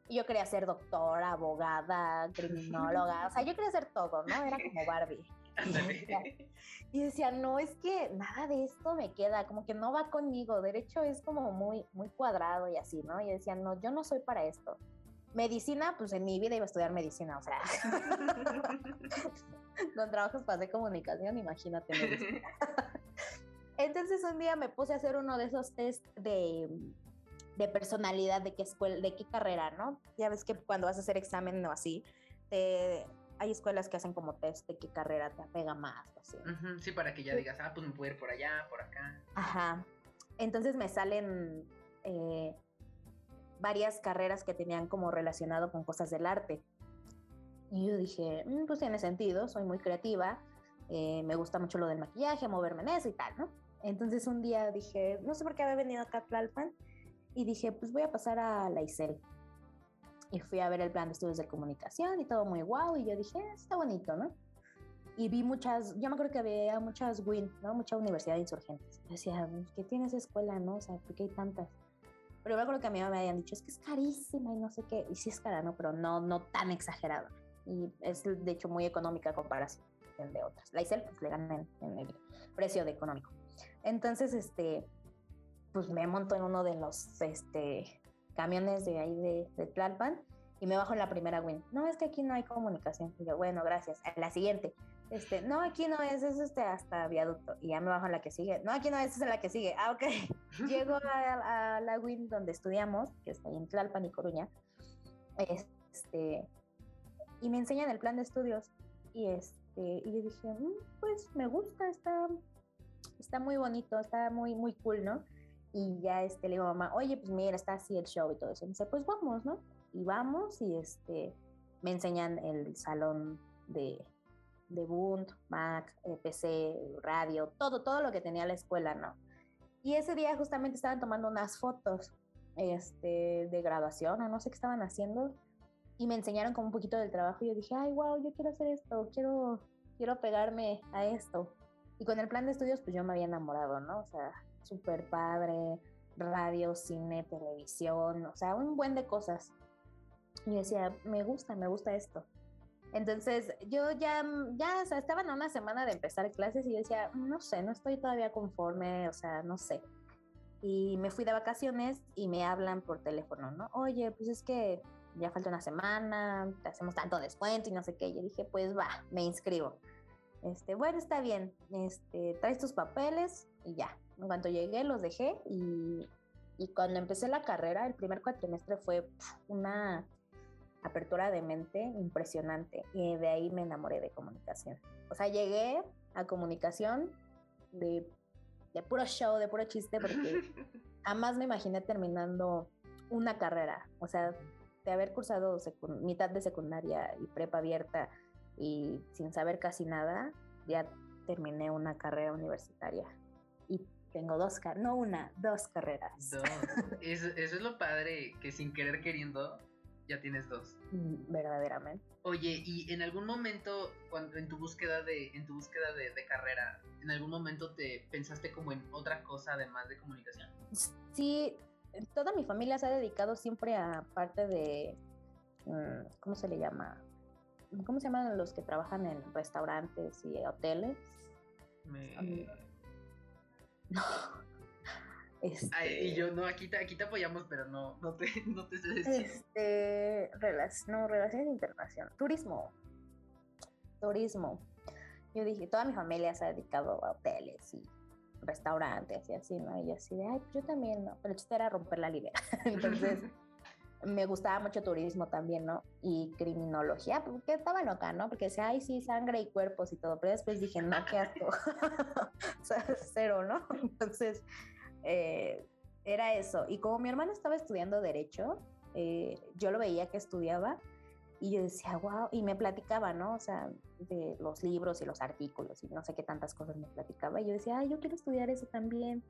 Y yo quería ser doctora, abogada, criminóloga, o sea, yo quería hacer todo, ¿no? Era como Barbie. Y decía, no, es que nada de esto me queda, como que no va conmigo, derecho es como muy, muy cuadrado y así, ¿no? Y decía, no, yo no soy para esto. Medicina, pues en mi vida iba a estudiar medicina, o sea, con trabajos pasé comunicación, imagínate. Entonces un día me puse a hacer uno de esos test de, de personalidad, de qué escuela, de qué carrera, ¿no? Ya ves que cuando vas a hacer examen o así, te, hay escuelas que hacen como test de qué carrera te apega más, o así. Sí, para que ya digas, ah, pues me puedo ir por allá, por acá. Ajá. Entonces me salen eh, varias carreras que tenían como relacionado con cosas del arte. Y yo dije, "Mm, pues tiene sentido, soy muy creativa, eh, me gusta mucho lo del maquillaje, moverme en eso y tal, ¿no? Entonces un día dije, no sé por qué había venido acá a Tlalpan, y dije, pues voy a pasar a la ICEL. Y fui a ver el plan de estudios de comunicación y todo muy guau, y yo dije, "Ah, está bonito, ¿no? Y vi muchas, yo me acuerdo que había muchas WIN, ¿no? Mucha universidad de insurgentes. Yo decía, "Pues, ¿qué tiene esa escuela, no? O sea, ¿por qué hay tantas? Pero me acuerdo que a mí me habían dicho, es que es carísima y no sé qué. Y sí es cara, ¿no? Pero no, no tan exagerada. Y es de hecho muy económica comparación de otras. La ICEL pues le ganan en el precio de económico. Entonces, este, pues me monto en uno de los este, camiones de ahí de, de Tlalpan y me bajo en la primera win. No, es que aquí no hay comunicación. Y bueno, gracias. La siguiente. Este, no, aquí no es, es este hasta viaducto. Y ya me bajo en la que sigue. No, aquí no es, es en la que sigue. Ah, ok. Llego a, a la win donde estudiamos, que está ahí en Tlalpan y Coruña. Este, y me enseñan el plan de estudios. Y este, y yo dije, "Mm, pues me gusta, está, está muy bonito, está muy, muy cool, ¿no? Y ya este, le digo a mamá, oye, pues mira, está así el show y todo eso. Y me dice, pues vamos, ¿no? Y vamos y este, me enseñan el salón de, de Bund, Mac, eh, PC, radio, todo, todo lo que tenía la escuela, ¿no? Y ese día justamente estaban tomando unas fotos este, de graduación o no sé qué estaban haciendo y me enseñaron como un poquito del trabajo y yo dije, ay, wow, yo quiero hacer esto, quiero, quiero pegarme a esto. Y con el plan de estudios, pues yo me había enamorado, ¿no? O sea, súper padre, radio, cine, televisión, o sea, un buen de cosas. Y decía, me gusta, me gusta esto. Entonces, yo ya, ya, o sea, estaban a una semana de empezar clases y yo decía, no sé, no estoy todavía conforme, o sea, no sé. Y me fui de vacaciones y me hablan por teléfono, ¿no? Oye, pues es que ya falta una semana, te hacemos tanto descuento y no sé qué. Yo dije, pues va, me inscribo. Este, bueno, está bien, este, traes tus papeles y ya. En cuanto llegué, los dejé y, y cuando empecé la carrera, el primer cuatrimestre fue pf, una apertura de mente impresionante y de ahí me enamoré de comunicación. O sea, llegué a comunicación de, de puro show, de puro chiste, porque jamás me imaginé terminando una carrera. O sea, de haber cursado mitad de secundaria y prepa abierta y sin saber casi nada, ya terminé una carrera universitaria. Y tengo dos carreras, no una, dos carreras. Dos. Eso, eso es lo padre, que sin querer queriendo, ya tienes dos. Mm, Verdaderamente. Oye, y en algún momento, cuando en tu búsqueda de, en tu búsqueda de, de carrera, en algún momento te pensaste como en otra cosa además de comunicación. Sí, toda mi familia se ha dedicado siempre a parte de, mm, ¿cómo se le llama? ¿Cómo se llaman los que trabajan en restaurantes y hoteles? Me... No. Este, Ay, y yo, no, aquí te, aquí te apoyamos, pero no, no te, no te sé decir. Este, relac- no, relaciones internacionales, turismo, turismo. Yo dije, toda mi familia se ha dedicado a hoteles y restaurantes y así, ¿no? Y yo así de, ay, yo también, ¿no? Pero el chiste era romper la libera. Entonces, me gustaba mucho turismo también, ¿no? Y criminología, porque estaba loca, ¿no? Porque decía, ay, sí, sangre y cuerpos y todo, pero después dije, no, qué asco. o sea, cero, ¿no? Entonces, eh, era eso. Y como mi hermano estaba estudiando Derecho, eh, yo lo veía que estudiaba y yo decía, wow, y me platicaba, ¿no? O sea, de los libros y los artículos y no sé qué tantas cosas me platicaba. Y yo decía, ay, yo quiero estudiar eso también.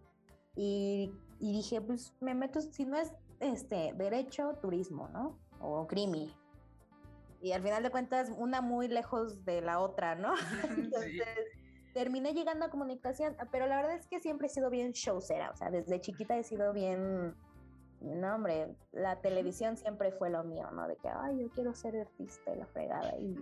Y, y dije, pues me meto, si no es este, derecho, turismo, ¿no? O crimi. Y al final de cuentas, una muy lejos de la otra, ¿no? Entonces, terminé llegando a comunicación, pero la verdad es que siempre he sido bien showcera, o sea, desde chiquita he sido bien, no hombre, la televisión siempre fue lo mío, ¿no? De que, ay, yo quiero ser artista y la fregada y,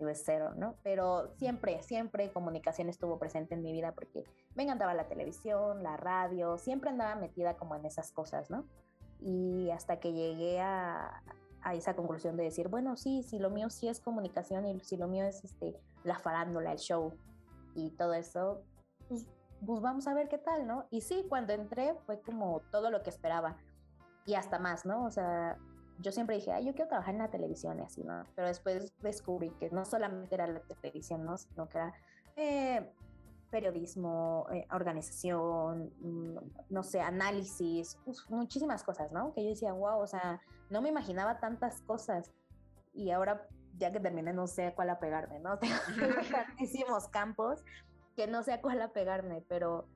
y es cero, ¿no? Pero siempre, siempre comunicación estuvo presente en mi vida porque me encantaba la televisión, la radio, siempre andaba metida como en esas cosas, ¿no? Y hasta que llegué a, a esa conclusión de decir, bueno, sí, si lo mío sí es comunicación y si lo mío es este, la farándula, el show, y todo eso, pues, pues, vamos a ver qué tal, ¿no? Y sí, cuando entré fue como todo lo que esperaba. y hasta más, ¿no? O sea, yo siempre dije, ay, yo quiero trabajar en la televisión y así, ¿no? Pero después descubrí que no solamente era la televisión, ¿no? Sino que era eh, periodismo, eh, organización, mm, no sé, análisis, muchísimas cosas, ¿no? Que yo decía, wow, o sea, no me imaginaba tantas cosas. Y ahora, ya que terminé, no sé a cuál apegarme, ¿no? Tengo tantísimos campos que no sé a cuál apegarme, pero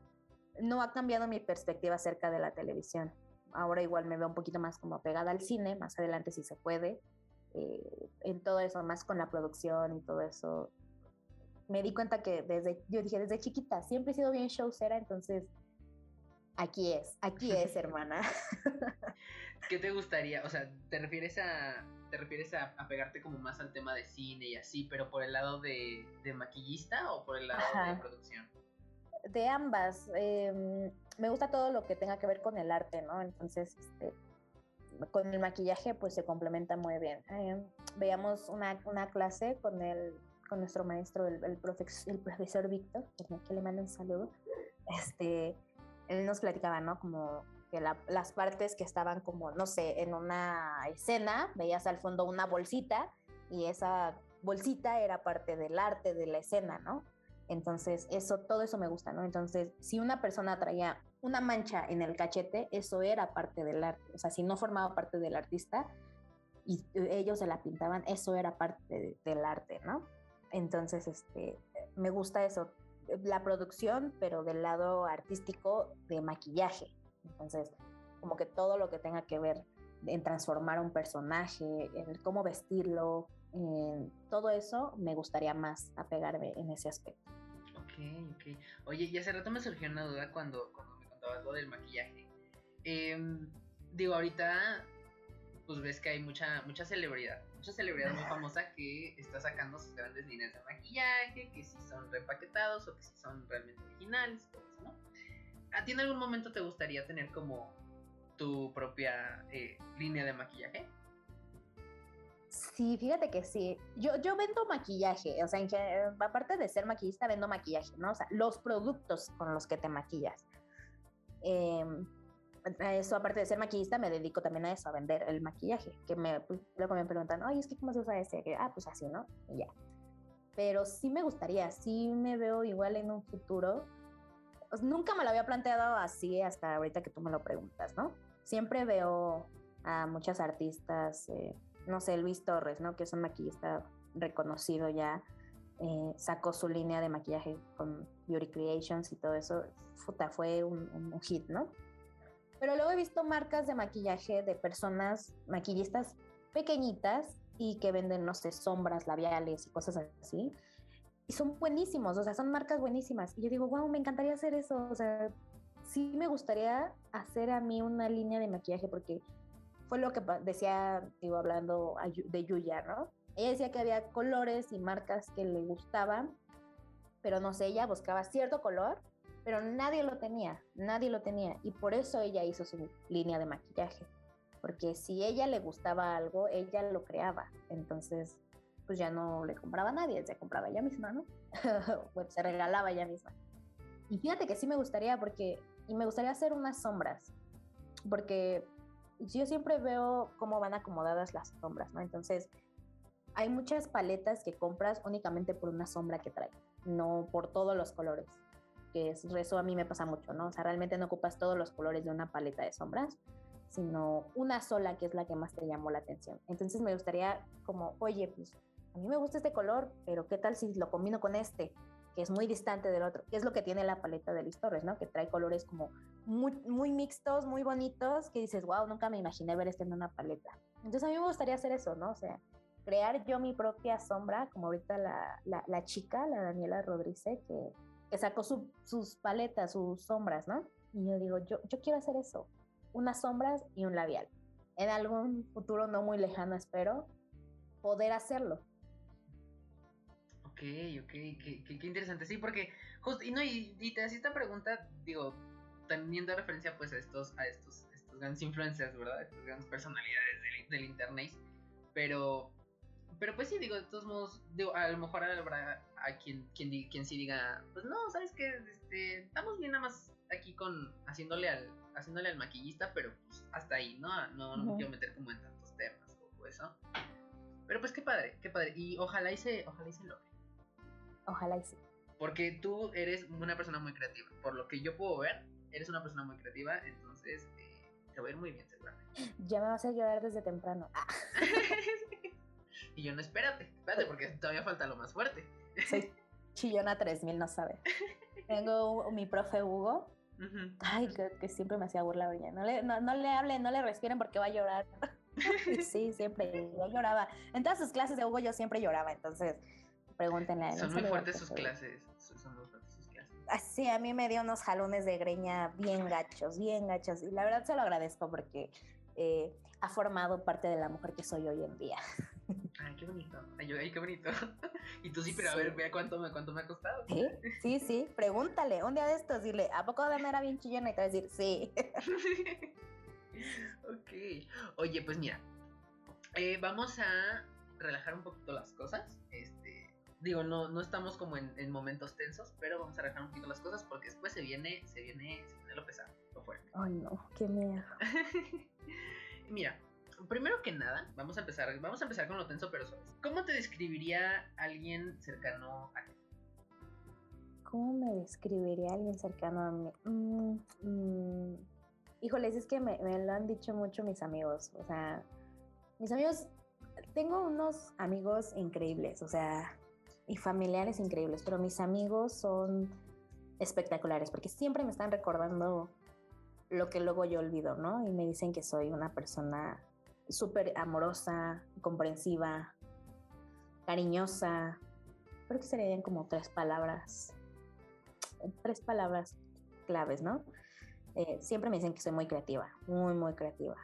no ha cambiado mi perspectiva acerca de la televisión. Ahora igual me veo un poquito más como apegada al cine, más adelante si se puede, eh, en todo eso, más con la producción y todo eso. Me di cuenta que desde, yo dije, desde chiquita, siempre he sido bien showcera, entonces aquí es, aquí es, hermana. ¿Qué te gustaría? O sea, ¿te refieres a, te refieres a, pegarte como más al tema de cine y así, pero por el lado de, maquillista o por el lado de producción? De ambas. Em, me gusta todo lo que tenga que ver con el arte, ¿no? Entonces, este, con el maquillaje, pues se complementa muy bien. Em, veíamos una, una, clase con el con nuestro maestro, el, el, el profesor Víctor, que le mando un saludo. Este, él nos platicaba, ¿no? Como que las partes que estaban como, no sé, en una escena, veías al fondo una bolsita y esa bolsita era parte del arte de la escena, ¿no? Entonces, eso, todo eso me gusta, ¿no? Entonces, si una persona traía una mancha en el cachete, eso era parte del arte. O sea, si no formaba parte del artista y ellos se la pintaban, eso era parte del arte, ¿no? Entonces, este, me gusta eso, la producción, pero del lado artístico de maquillaje. Entonces, como que todo lo que tenga que ver en transformar un personaje, en cómo vestirlo, en todo eso me gustaría más apegarme en ese aspecto. Ok, ok. Oye, y hace rato me surgió una duda cuando, cuando me contabas lo del maquillaje. Em, digo, ahorita pues ves que hay mucha, mucha celebridad, mucha celebridad muy famosa que está sacando sus grandes líneas de maquillaje, que si son repaquetados o que si son realmente originales, todo eso, ¿no? ¿A ti en algún momento te gustaría tener como tu propia eh, línea de maquillaje? Sí, fíjate que sí. Yo, yo vendo maquillaje, o sea, aparte de ser maquillista, vendo maquillaje, ¿no? O sea, los productos con los que te maquillas. Eh, eso, aparte de ser maquillista, me dedico también a eso, a vender el maquillaje. Que me, pues, luego me preguntan, oye, es que ¿cómo se usa ese? ah, pues así, ¿no? Y ya. Pero sí me gustaría, sí me veo igual en un futuro. Pues, nunca me lo había planteado así hasta ahorita que tú me lo preguntas, ¿no? Siempre veo a muchas artistas, eh, no sé, Luis Torres, ¿no? Que es un maquillista reconocido ya. Eh, sacó su línea de maquillaje con Beauty Creations y todo eso. Puta, fue un, un hit, ¿no? Pero luego he visto marcas de maquillaje de personas maquillistas pequeñitas y que venden, no sé, sombras labiales y cosas así. Y son buenísimos, o sea, son marcas buenísimas. Y yo digo, wow, me encantaría hacer eso. O sea, sí me gustaría hacer a mí una línea de maquillaje porque fue lo que decía, digo, hablando de Yuya, ¿no? Ella decía que había colores y marcas que le gustaban, pero no sé, ella buscaba cierto color pero nadie lo tenía, nadie lo tenía. Y por eso ella hizo su línea de maquillaje, porque si ella le gustaba algo, ella lo creaba. Entonces, pues ya no le compraba a nadie, se compraba ella misma, ¿no? se regalaba ella misma. Y fíjate que sí me gustaría, porque, y me gustaría hacer unas sombras, porque yo siempre veo cómo van acomodadas las sombras, ¿no? Entonces, hay muchas paletas que compras únicamente por una sombra que trae, no por todos los colores que es, eso a mí me pasa mucho, ¿no? O sea, realmente no ocupas todos los colores de una paleta de sombras, sino una sola que es la que más te llamó la atención. Entonces me gustaría como, oye, pues a mí me gusta este color, pero ¿qué tal si lo combino con este? que es muy distante del otro, que es lo que tiene la paleta de Luis Torres, ¿no? Que trae colores como muy, muy mixtos, muy bonitos, que dices, wow, nunca me imaginé ver este en una paleta. Entonces a mí me gustaría hacer eso, ¿no? O sea, crear yo mi propia sombra, como ahorita la, la, la chica, la Daniela Rodríguez, que que sacó sus paletas, sus sombras, ¿no? Y yo digo, yo, yo quiero hacer eso, unas sombras y un labial. En algún futuro no muy lejano, espero, poder hacerlo. Ok, ok, qué, qué, interesante. Sí, porque justo, y no, y, te hacía esta pregunta, digo, teniendo referencia pues a estos, a estos, estos grandes influencers, ¿verdad? Estas grandes personalidades del internet. Pero pero pues sí, digo, de todos modos, digo, a lo mejor habrá a quien, quien, quien sí diga, pues no, ¿sabes qué? Este, estamos bien nada más aquí con haciéndole al haciéndole al maquillista, pero pues hasta ahí, ¿no? No, no me quiero meter como en tantos temas o eso. Pero pues qué padre, qué padre. Y ojalá y se, ojalá y se logre. Ojalá y sí. Porque tú eres una persona muy creativa. Por lo que yo puedo ver, eres una persona muy creativa, entonces eh, te va a ir muy bien seguramente. Ya me vas a llorar desde temprano. Ah, y yo no, espérate, espérate, porque todavía falta lo más fuerte. soy chillona 3000, no sabe. Tengo mi profe Hugo. Ay, que, que siempre me hacía burla ella. No le, no, no le hablen, no le respiren porque va a llorar. Sí, siempre. Yo lloraba. En todas sus clases de Hugo yo siempre lloraba. Entonces, pregúntenle a él. Son muy fuertes sus clases. Son son muy fuertes sus clases. Así, a mí me dio unos jalones de greña bien gachos, bien gachos. Y la verdad se lo agradezco porque eh, ha formado parte de la mujer que soy hoy en día. Ay, qué bonito. Ay, qué bonito. y tú sí, pero a ver, vea cuánto me, cuánto me ha costado. Sí, sí, sí. Pregúntale un día de estos, dile, ¿a poco Dana era bien chillona? Y te va a decir, sí. ok. Oye, pues mira. eh, vamos a relajar un poquito las cosas. Este. Digo, no, no estamos como en, en momentos tensos, pero vamos a relajar un poquito las cosas porque después se viene, se viene, se viene lo pesado, lo fuerte. Ay, no, qué miedo. Mira, primero que nada, vamos a empezar, vamos a empezar con lo tenso pero suave. ¿Cómo te describiría alguien cercano a ti? ¿Cómo me describiría alguien cercano a mí? Mm, mm, Híjoles, es que me, me lo han dicho mucho mis amigos. O sea, mis amigos, tengo unos amigos increíbles, o sea, y familiares increíbles, pero mis amigos son espectaculares porque siempre me están recordando lo que luego yo olvido, ¿no? Y me dicen que soy una persona súper amorosa, comprensiva, cariñosa. Creo que serían como tres palabras, tres palabras claves, ¿no? Eh, siempre me dicen que soy muy creativa, muy, muy creativa.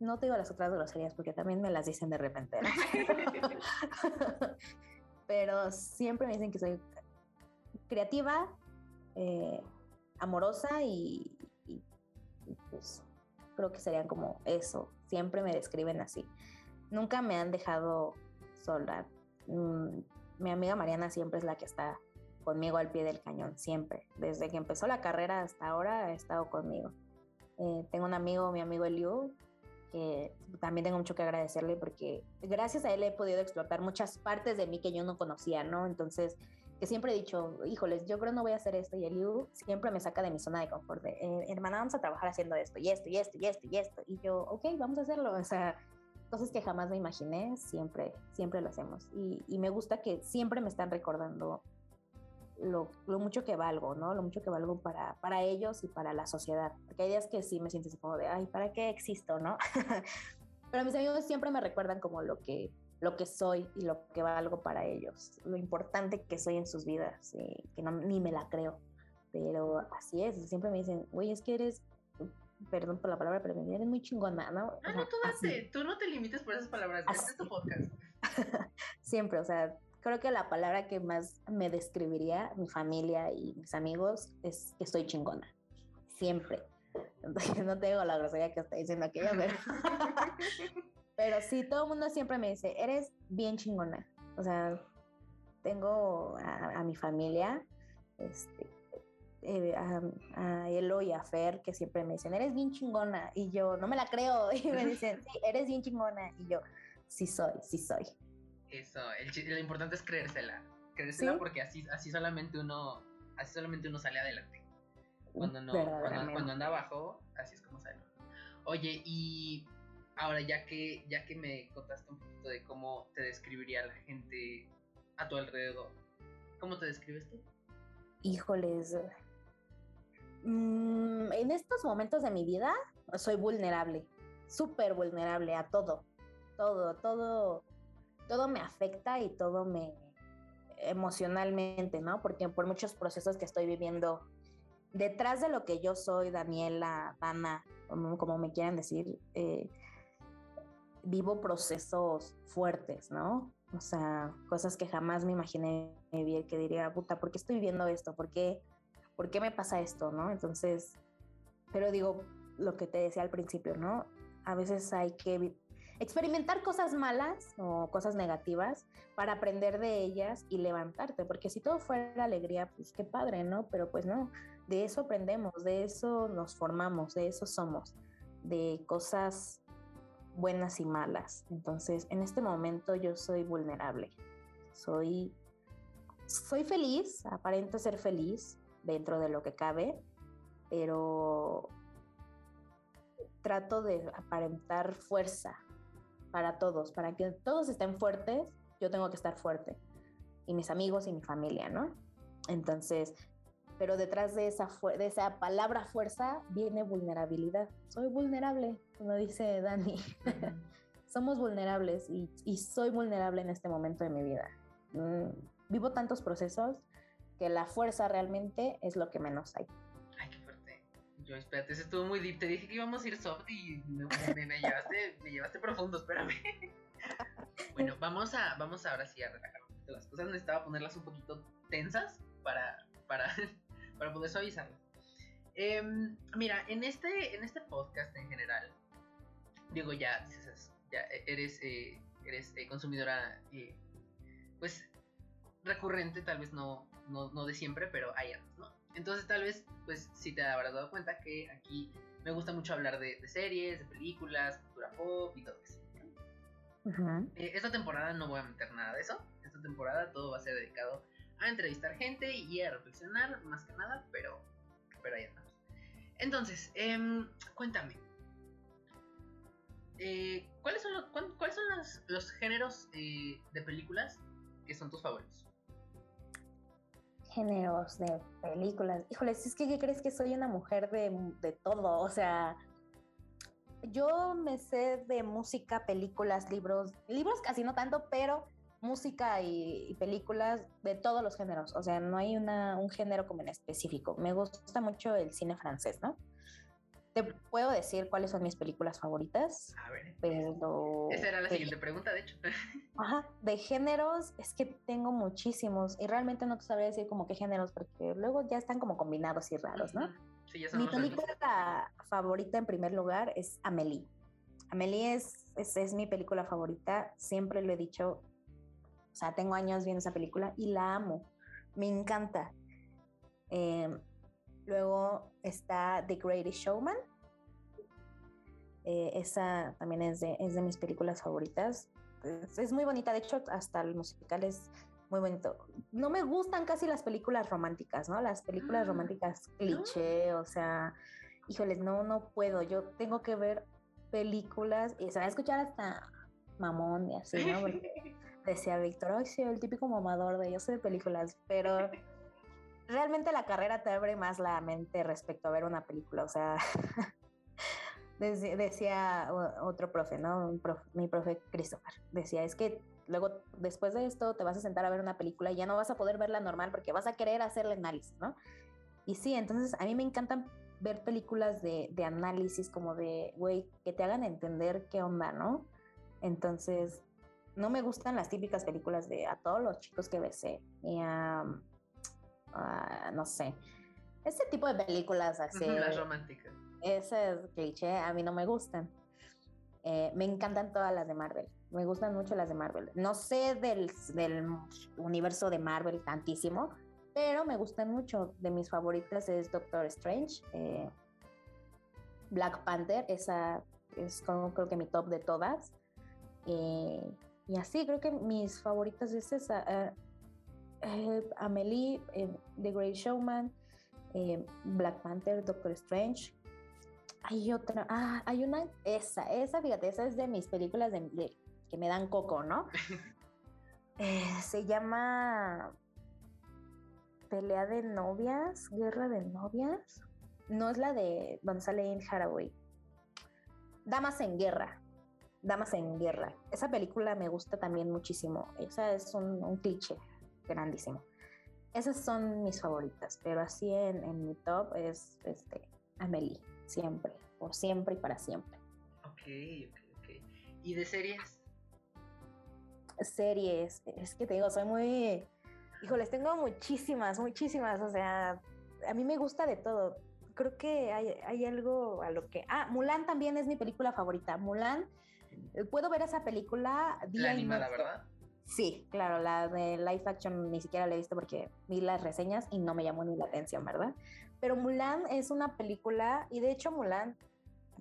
No te digo las otras groserías porque también me las dicen de repente, ¿no? Pero siempre me dicen que soy creativa, eh, amorosa y, y- y, pues creo que serían como eso. Siempre me describen así. Nunca me han dejado sola. Mm, mi amiga Mariana siempre es la que está conmigo al pie del cañón, siempre. Desde que empezó la carrera hasta ahora ha estado conmigo. Eh, tengo un amigo, mi amigo Eliu, que también tengo mucho que agradecerle porque gracias a él he podido explotar muchas partes de mí que yo no conocía, ¿no? Entonces, que siempre he dicho, híjoles, yo creo no voy a hacer esto y Eliu siempre me saca de mi zona de confort. "Eh, hermana, vamos a trabajar haciendo esto y esto y esto y esto y esto. Y yo, ok, vamos a hacerlo. O sea, cosas que jamás me imaginé, siempre, siempre lo hacemos. Y, me gusta que siempre me están recordando lo, mucho que valgo, ¿no? Lo mucho que valgo para, para ellos y para la sociedad. Porque hay días que sí me siento como de, ay, ¿para qué existo, no? Pero mis amigos siempre me recuerdan como lo que, lo que soy y lo que valgo para ellos, lo importante que soy en sus vidas, y que no, ni me la creo. Pero así es, siempre me dicen, güey, es que eres, perdón por la palabra, pero eres muy chingona, ¿no? O Ah, sea, no, tú date, tú no te limites por esas palabras. Este es tu podcast. siempre, o sea, creo que la palabra que más me describiría mi familia y mis amigos es que soy chingona. Siempre. No tengo la grosería que está diciendo aquello, pero, pero sí, todo el mundo siempre me dice, eres bien chingona. O sea, tengo a, a mi familia, este, eh, a, a Elo y a Fer, que siempre me dicen, eres bien chingona. Y yo, no me la creo. Y me dicen, sí, eres bien chingona. Y yo, sí soy, sí soy. Eso, el lo importante es creérsela. Creérsela Sí. porque así, así solamente uno, así solamente uno sale adelante. Cuando no, cuando, cuando anda abajo, así es como sale. Oye, y ahora ya que, ya que me contaste un poquito de cómo te describiría la gente a tu alrededor, ¿cómo te describes tú? Híjoles. mm, en estos momentos de mi vida soy vulnerable, súper vulnerable a todo, todo, todo, todo me afecta y todo me emocionalmente, ¿no? Porque por muchos procesos que estoy viviendo detrás de lo que yo soy, Daniela, Dana, como, me quieran decir, eh, vivo procesos fuertes, ¿no? O sea, cosas que jamás me imaginé vivir, que diría, puta, ¿por qué estoy viviendo esto? ¿Por qué, ¿Por qué me pasa esto? ¿No? Entonces, pero digo, lo que te decía al principio, ¿no? A veces hay que... experimentar cosas malas o cosas negativas para aprender de ellas y levantarte, porque si todo fuera alegría, pues qué padre, ¿no? Pero pues no, de eso aprendemos, de eso nos formamos, de eso somos, de cosas buenas y malas. Entonces, en este momento yo soy vulnerable. Soy soy feliz, aparento ser feliz dentro de lo que cabe, pero trato de aparentar fuerza para todos, para que todos estén fuertes, yo tengo que estar fuerte. Y mis amigos y mi familia, ¿no? Entonces, pero detrás de esa, de esa palabra fuerza viene vulnerabilidad. Soy vulnerable, como dice Dani. Somos vulnerables y, y, soy vulnerable en este momento de mi vida. Mm, vivo tantos procesos que la fuerza realmente es lo que menos hay. Ay, qué fuerte. Yo, espérate, eso estuvo muy deep. Te dije que íbamos a ir soft y me, llevaste, me llevaste profundo, espérame. bueno, vamos a, vamos ahora sí a relajar un poquito las cosas. Necesitaba ponerlas un poquito tensas para, para, para poder suavizarlas. Em, mira, en este, en este podcast en general, digo, ya, ya eres, eh, eres eh, consumidora, eh, pues recurrente, tal vez no, no, de siempre, pero hay antes, ¿no? Entonces tal vez, pues si te habrás dado cuenta que aquí me gusta mucho hablar de, series, de películas, cultura pop y todo eso. Eh, esta temporada no voy a meter nada de eso. Esta temporada todo va a ser dedicado a entrevistar gente y a reflexionar más que nada, pero, pero ahí andamos. Entonces, em, cuéntame. Eh, ¿Cuáles son, los, ¿cuáles son los, géneros eh, de películas que son tus favoritos? géneros de películas. Híjoles, es que ¿qué crees que soy una mujer de, de todo? O sea, yo me sé de música, películas, libros, libros casi no tanto, pero música y, películas de todos los géneros. O sea, no hay una, un género como en específico. Me gusta mucho el cine francés, ¿no? Te puedo decir cuáles son mis películas favoritas. A ver. Pero. Esa era la siguiente pregunta, de hecho. Ajá, de géneros es que tengo muchísimos y realmente no te sabría decir como qué géneros porque luego ya están como combinados y raros, ¿no? Sí, ya Mi película favorita en primer lugar es Amélie. Amélie es, es, mi película favorita, siempre lo he dicho, o sea, tengo años viendo esa película y la amo, me encanta. Eh, Luego está The Greatest Showman. Eh, esa también es de, es de mis películas favoritas. Es, muy bonita, de hecho, hasta el musical es muy bonito. No me gustan casi las películas románticas, ¿no? Las películas ah, románticas cliché, o sea, híjoles, no, no puedo. Yo tengo que ver películas y se va a escuchar hasta mamón y así, ¿no? decía Víctor, ay, sí, el típico mamador de yo sé de películas, pero realmente la carrera te abre más la mente respecto a ver una película, o sea, decía otro profe, ¿no? mi profe Christopher, decía, es que luego después de esto te vas a sentar a ver una película y ya no vas a poder verla normal porque vas a querer hacerle análisis, ¿no? Y sí, entonces a mí me encantan ver películas de, de análisis como de, güey, que te hagan entender qué onda, ¿no? Entonces, no me gustan las típicas películas de a todos los chicos que besé y a Ah, no sé, ese tipo de películas así. Las románticas. Ese cliché a mí no me gustan. Eh, me encantan todas las de Marvel. Me gustan mucho las de Marvel. No sé del, del universo de Marvel tantísimo, pero me gustan mucho. De mis favoritas es Doctor Strange, eh, Black Panther, esa es como creo que mi top de todas. Eh, y así creo que mis favoritas es esa. Eh, Amelie, eh, The Great Showman, eh, Black Panther, Doctor Strange. Hay otra, ah, hay una, esa, esa, fíjate, esa es de mis películas de, que me dan coco, ¿no? se llama Pelea de novias, Guerra de novias. No es la de donde sale Haraway. Damas en guerra. Damas en guerra. Esa película me gusta también muchísimo. Esa es un cliché grandísimo. Esas son mis favoritas, pero así en, mi top es este, Amelie, siempre, por siempre y para siempre. Ok, ok, ok. ¿Y de series? Series, es que te digo, soy muy... Híjoles, tengo muchísimas, muchísimas, o sea, a mí me gusta de todo. Creo que hay, hay algo a lo que... Ah, Mulan también es mi película favorita. Mulan puedo ver esa película día La y animada, noche. ¿verdad? Sí, claro, la de live action ni siquiera la he visto porque vi las reseñas y no me llamó ni la atención, ¿verdad? Pero Mulan es una película, y de hecho Mulan,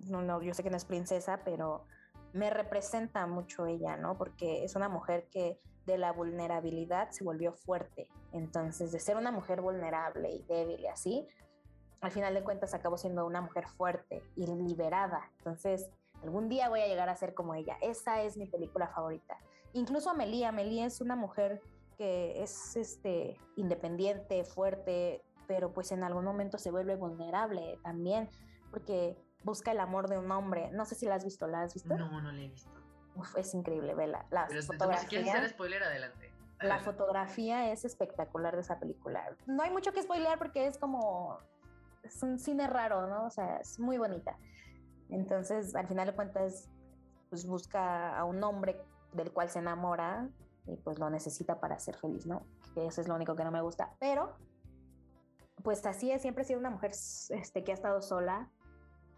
no, no, yo sé que no es princesa, pero me representa mucho ella, ¿no? Porque es una mujer que de la vulnerabilidad se volvió fuerte. Entonces, de ser una mujer vulnerable y débil y así, al final de cuentas acabó siendo una mujer fuerte y liberada. Entonces, algún día voy a llegar a ser como ella. Esa es mi película favorita. Incluso Amelie, Amelie es una mujer que es este, independiente, fuerte, pero pues en algún momento se vuelve vulnerable también, porque busca el amor de un hombre. No sé si la has visto, ¿la has visto? No, no la he visto. Uf, es increíble, vela. La Pero si fotografía, quieres hacer spoiler, adelante. la fotografía es espectacular de esa película. No hay mucho que spoilear porque es como es un cine raro, ¿no? O sea, es muy bonita. Entonces, al final de cuentas, pues busca a un hombre del cual se enamora y pues lo necesita para ser feliz, ¿no? Que eso es lo único que no me gusta. Pero, pues así es, siempre he sido una mujer este, que ha estado sola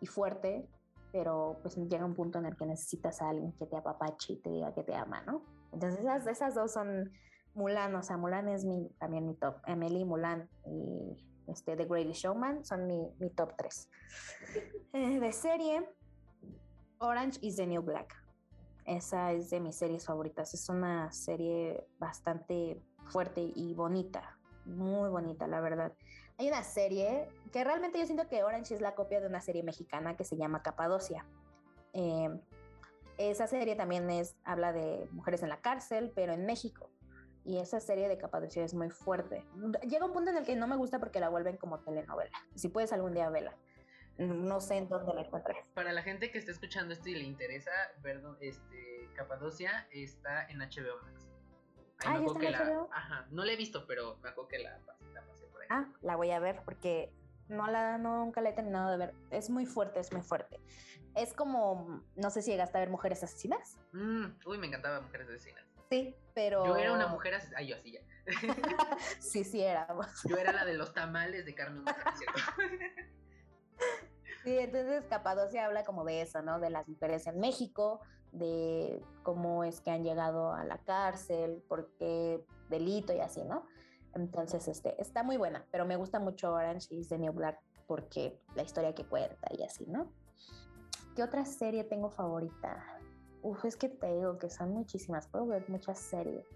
y fuerte, pero pues llega un punto en el que necesitas a alguien que te apapache y te diga que te ama, ¿no? Entonces esas, esas dos son Mulan, o sea, Mulan es mi, también mi top. Emily, Mulan y este, The Greatest Showman son mi, mi top 3. Eh, de serie, Orange is the New Black. Esa es de mis series favoritas. Es una serie bastante fuerte y bonita. Muy bonita, la verdad. Hay una serie que realmente yo siento que Orange es la copia de una serie mexicana que se llama Capadocia. Eh, esa serie también es, habla de mujeres en la cárcel, pero en México. Y esa serie de Capadocia es muy fuerte. Llega un punto en el que no me gusta porque la vuelven como telenovela. Si puedes algún día verla. No sé en dónde la encontré. Para la gente que está escuchando esto y le interesa este Capadocia está en HBO Max. ah, ¿ya está en la, HBO? Ajá, no la he visto, pero me acuerdo que la, la pasé por ahí. Ah, la voy a ver porque no la nunca la he terminado de ver. Es muy fuerte, es muy fuerte. Es como, no sé si llegaste a ver Mujeres Asesinas. Mm, uy, me encantaba Mujeres Asesinas. Sí, pero. Yo era una mujer asesina. Ay, yo así ya. sí, sí, era. Yo era la de los tamales de carne humana, ¿cierto? Sí, entonces Capadocia habla como de eso, ¿no? De las mujeres en México, de cómo es que han llegado a la cárcel, por qué delito y así, ¿no? Entonces, este, está muy buena, pero me gusta mucho Orange is the New Black porque la historia que cuenta y así, ¿no? ¿Qué otra serie tengo favorita? Uf, es que te digo que son muchísimas, puedo ver muchas series.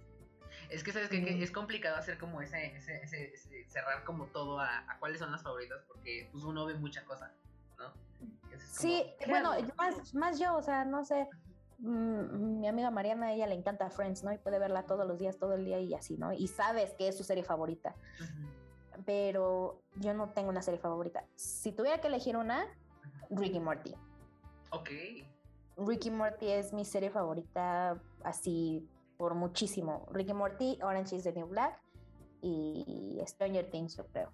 Es que sabes que, que es complicado hacer como ese, ese, ese, ese cerrar como todo a, a, cuáles son las favoritas porque pues uno ve mucha cosa, ¿no? Sí, bueno, más, más yo, o sea, no sé, mmm, mi amiga Mariana, a ella le encanta Friends, ¿no? Y puede verla todos los días, todo el día y así, ¿no? Y sabes que es su serie favorita. Uh -huh. Pero yo no tengo una serie favorita. Si tuviera que elegir una. Ricky Morty. Ok. Ricky Morty es mi serie favorita así por muchísimo. Ricky Morty, Orange is the New Black y Stranger Things, yo creo.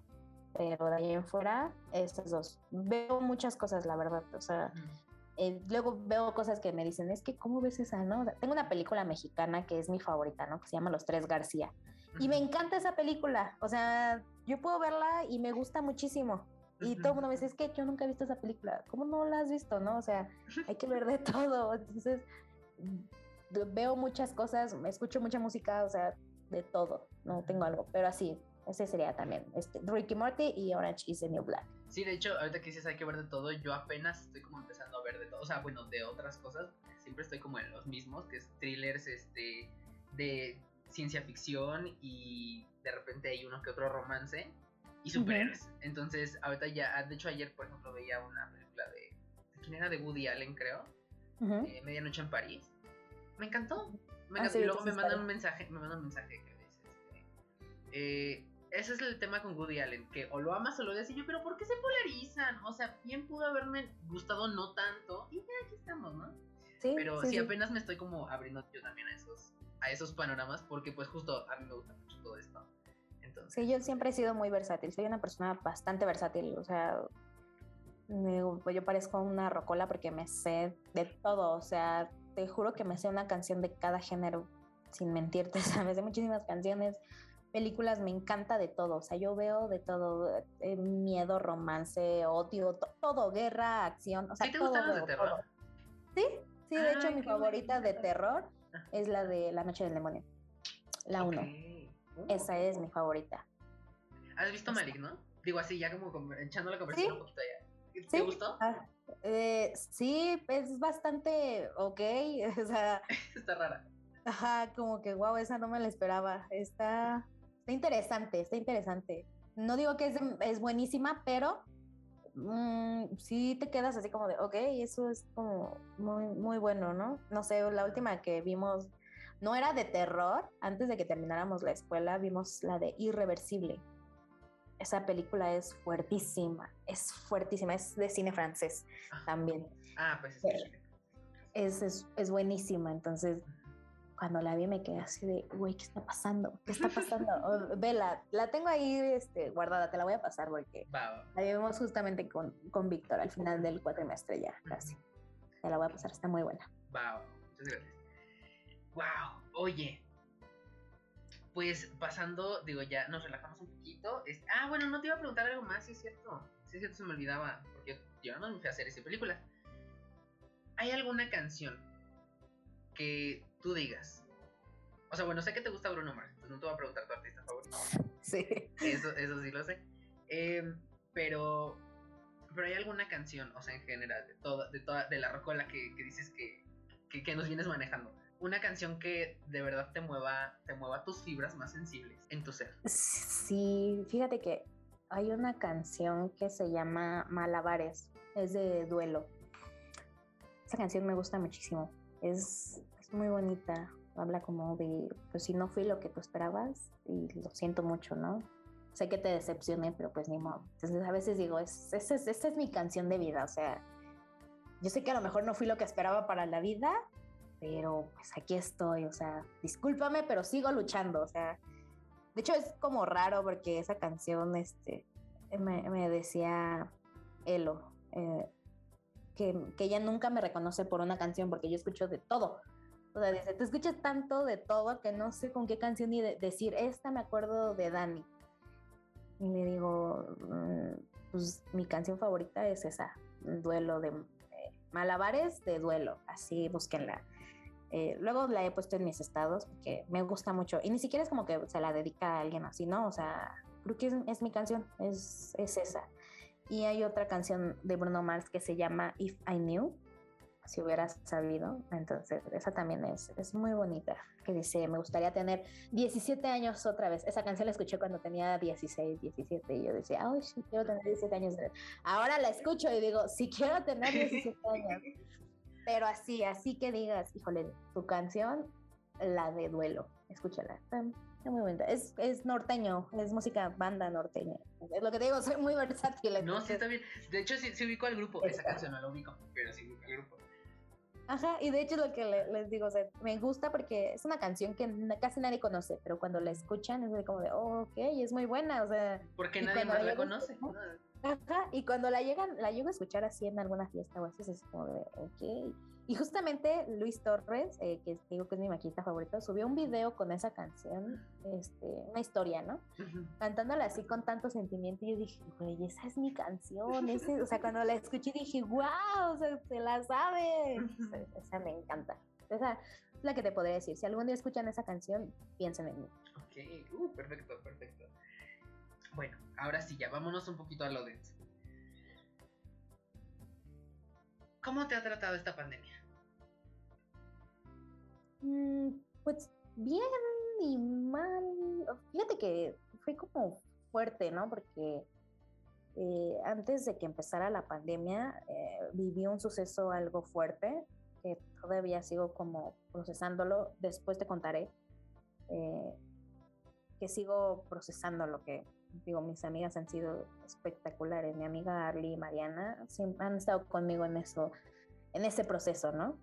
Pero de ahí en fuera, estas dos. Veo muchas cosas, la verdad. O sea, eh, luego veo cosas que me dicen, es que, ¿cómo ves esa, no? O sea, tengo una película mexicana que es mi favorita, ¿no? Que se llama Los Tres García. Y me encanta esa película. O sea, yo puedo verla y me gusta muchísimo. Y todo el mundo me dice, es que yo nunca he visto esa película. ¿Cómo no la has visto, no? O sea, hay que ver de todo. Entonces, veo muchas cosas, escucho mucha música, o sea, de todo. No tengo algo, pero así, ese sería también. Este, Ricky Morty y Orange is the New Black. Sí, de hecho, ahorita que dices hay que ver de todo, yo apenas estoy como empezando a ver de todo. O sea, bueno, de otras cosas, siempre estoy como en los mismos, que es thrillers, este, de ciencia ficción y de repente hay uno que otro romance y superhéroes. Entonces, ahorita ya, de hecho ayer, por ejemplo, veía una película de, ¿de quién era? De Woody Allen, creo. Uh -huh. eh, Medianoche en París. Me encantó. Me encantó. Ah, sí, y luego me mandan un mensaje, me mandan un mensaje que dice, este, eh, ese es el tema con Woody Allen, que o lo amas o lo odias, y yo, pero ¿por qué se polarizan? O sea, bien pudo haberme gustado no tanto, y ya aquí estamos, ¿no? Sí, pero sí, sí, apenas me estoy como abriendo yo también a esos, a esos panoramas, porque pues justo a mí me gusta mucho todo esto. Entonces, sí, yo siempre he sido muy versátil, soy una persona bastante versátil, o sea, yo parezco una rocola porque me sé de todo, o sea, te juro que me sé una canción de cada género, sin mentirte, ¿sabes? De muchísimas canciones, películas, me encanta de todo, o sea, yo veo de todo, eh, miedo, romance, odio, to todo, guerra, acción, o sea, ¿Sí te todo, gustan los veo, de terror? Todo. Sí, Sí, de hecho Ay, mi favorita de terror es la de La Noche del Demonio. La 1. Ok. Esa es mi favorita. ¿Has visto Esa. Malik, no? Digo así, ya como echando la conversación Sí. un poquito allá. ¿Te Sí. gustó? Ah, eh, sí, es bastante ok. O sea, Está rara. ajá, como que wow, esa no me la esperaba. Está, está interesante, está interesante. No digo que es, es buenísima, pero mm, sí te quedas así como de, ok, eso es como muy, muy bueno, ¿no? No sé, la última que vimos no era de terror. Antes de que termináramos la escuela, vimos la de Irreversible. Esa película es fuertísima, es fuertísima, es de cine francés Ajá. también. Ah, pues es Es, es, es buenísima, entonces cuando la vi me quedé así de, güey, ¿qué está pasando? ¿Qué está pasando? O, vela, la tengo ahí este, guardada, te la voy a pasar porque la vimos justamente con, con Víctor al final del cuatrimestre ya, casi. Te la voy a pasar, está muy buena. Va. Muchas gracias. Wow, oye. Pues pasando, digo, ya nos relajamos un poquito. Es- ah, bueno, no te iba a preguntar algo más, sí es cierto. Sí es cierto, se me olvidaba. Porque yo no me fui a hacer esa película. ¿Hay alguna canción que tú digas? O sea, bueno, sé que te gusta Bruno Mars, entonces no te voy a preguntar tu artista favorito. Sí. Eso, eso sí lo sé. Em, pero, pero hay alguna canción, o sea, en general, de toda, de toda, de la rocola que, que dices que, que, que nos vienes manejando. Una canción que de verdad te mueva, te mueva tus fibras más sensibles en tu ser. Sí, fíjate que hay una canción que se llama Malabares, es de duelo. Esa canción me gusta muchísimo, es, es muy bonita, habla como de, pues si no fui lo que tú esperabas y lo siento mucho, ¿no? Sé que te decepcioné, pero pues ni modo. Entonces a veces digo, es, esa es, esa es mi canción de vida, o sea, yo sé que a lo mejor no fui lo que esperaba para la vida, pero pues aquí estoy, o sea, discúlpame, pero sigo luchando, o sea, de hecho es como raro porque esa canción, este, me, decía Elo, eh, que, ella nunca me reconoce por una canción porque yo escucho de todo. O sea, dice, tú escuchas tanto de todo que no sé con qué canción ni de- decir, esta me acuerdo de Dani. Y le digo, "Mm, pues mi canción favorita es esa, Duelo de eh, Malabares de Duelo, así búsquenla. Eh, luego la he puesto en mis estados porque me gusta mucho y ni siquiera es como que se la dedica a alguien así, ¿no? O sea, creo que es, es mi canción, es, es esa. Y hay otra canción de Bruno Mars que se llama If I Knew, si hubieras sabido. Entonces, esa también es, es muy bonita, que dice, me gustaría tener 17 años otra vez. Esa canción la escuché cuando tenía 16, 17 y yo decía, ay, sí, quiero tener 17 años. Ahora la escucho y digo, sí quiero tener 17 años. Pero así, así que digas, híjole, tu canción, la de duelo, escúchala. Está, muy bonita. Es, es norteño, es música banda norteña. Es lo que te digo, soy muy versátil. No, sí está bien. De hecho, sí, sí ubico al grupo. Esa Está. canción no la ubico, pero sí ubico al grupo. Ajá, y de hecho es lo que le- les digo, o sea, me gusta porque es una canción que casi nadie conoce, pero cuando la escuchan es como de, oh, ok, es muy buena, o sea, Porque nadie más la conoce. Ajá, y cuando la llegan, la llego a escuchar así en alguna fiesta o así, es como de, ok. Y justamente Luis Torres, eh, que digo que es mi maquita favorita, subió un video con esa canción, este, una historia, ¿no? Cantándola así con tanto sentimiento, y yo dije, güey, esa es mi canción, ese, o sea, cuando la escuché dije, wow, o sea, se la sabe. Esa me encanta. Esa es la que te podría decir. Si algún día escuchan esa canción, piensen en mí. Ok, uh, perfecto, perfecto. Bueno, ahora sí, ya vámonos un poquito a lo denso. ¿Cómo te ha tratado esta pandemia? Mm, pues bien y mal. Fíjate que fue como fuerte, ¿no? Porque eh, antes de que empezara la pandemia, eh, viví un suceso algo fuerte que todavía sigo como procesándolo. Después te contaré eh, que sigo procesando lo que digo. Mis amigas han sido espectaculares. Mi amiga Arly y Mariana han estado conmigo en eso, en ese proceso, ¿no?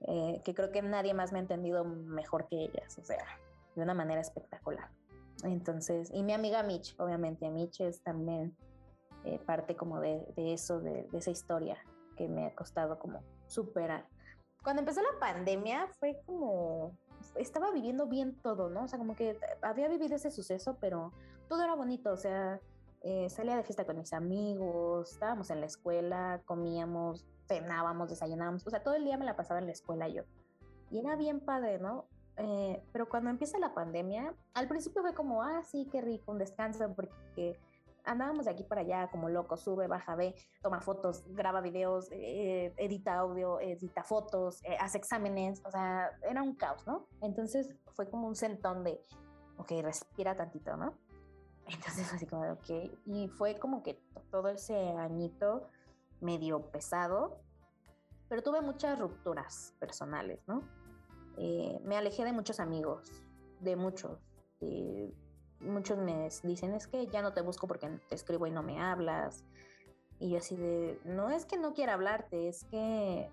eh, que creo que nadie más me ha entendido mejor que ellas, o sea, de una manera espectacular. Entonces, y mi amiga Mitch, obviamente, Mitch es también eh, parte como de, de eso, de, de esa historia que me ha costado como superar. Cuando empezó la pandemia fue como, estaba viviendo bien todo, ¿no? O sea, como que había vivido ese suceso, pero todo era bonito, o sea, eh, salía de fiesta con mis amigos, estábamos en la escuela, comíamos, cenábamos, desayunábamos, o sea, todo el día me la pasaba en la escuela yo. Y era bien padre, ¿no? Eh, pero cuando empieza la pandemia, al principio fue como, ah, sí, qué rico, un descanso, porque andábamos de aquí para allá como locos, sube, baja, ve, toma fotos, graba videos, eh, edita audio, edita fotos, eh, hace exámenes, o sea, era un caos, ¿no? Entonces fue como un sentón de, ok, respira tantito, ¿no? Entonces así como, ok, y fue como que todo ese añito medio pesado, pero tuve muchas rupturas personales, ¿no? Eh, me alejé de muchos amigos, de muchos. muchos me dicen, es que ya no te busco porque te escribo y no me hablas. Y yo así de, no es que no quiera hablarte, es que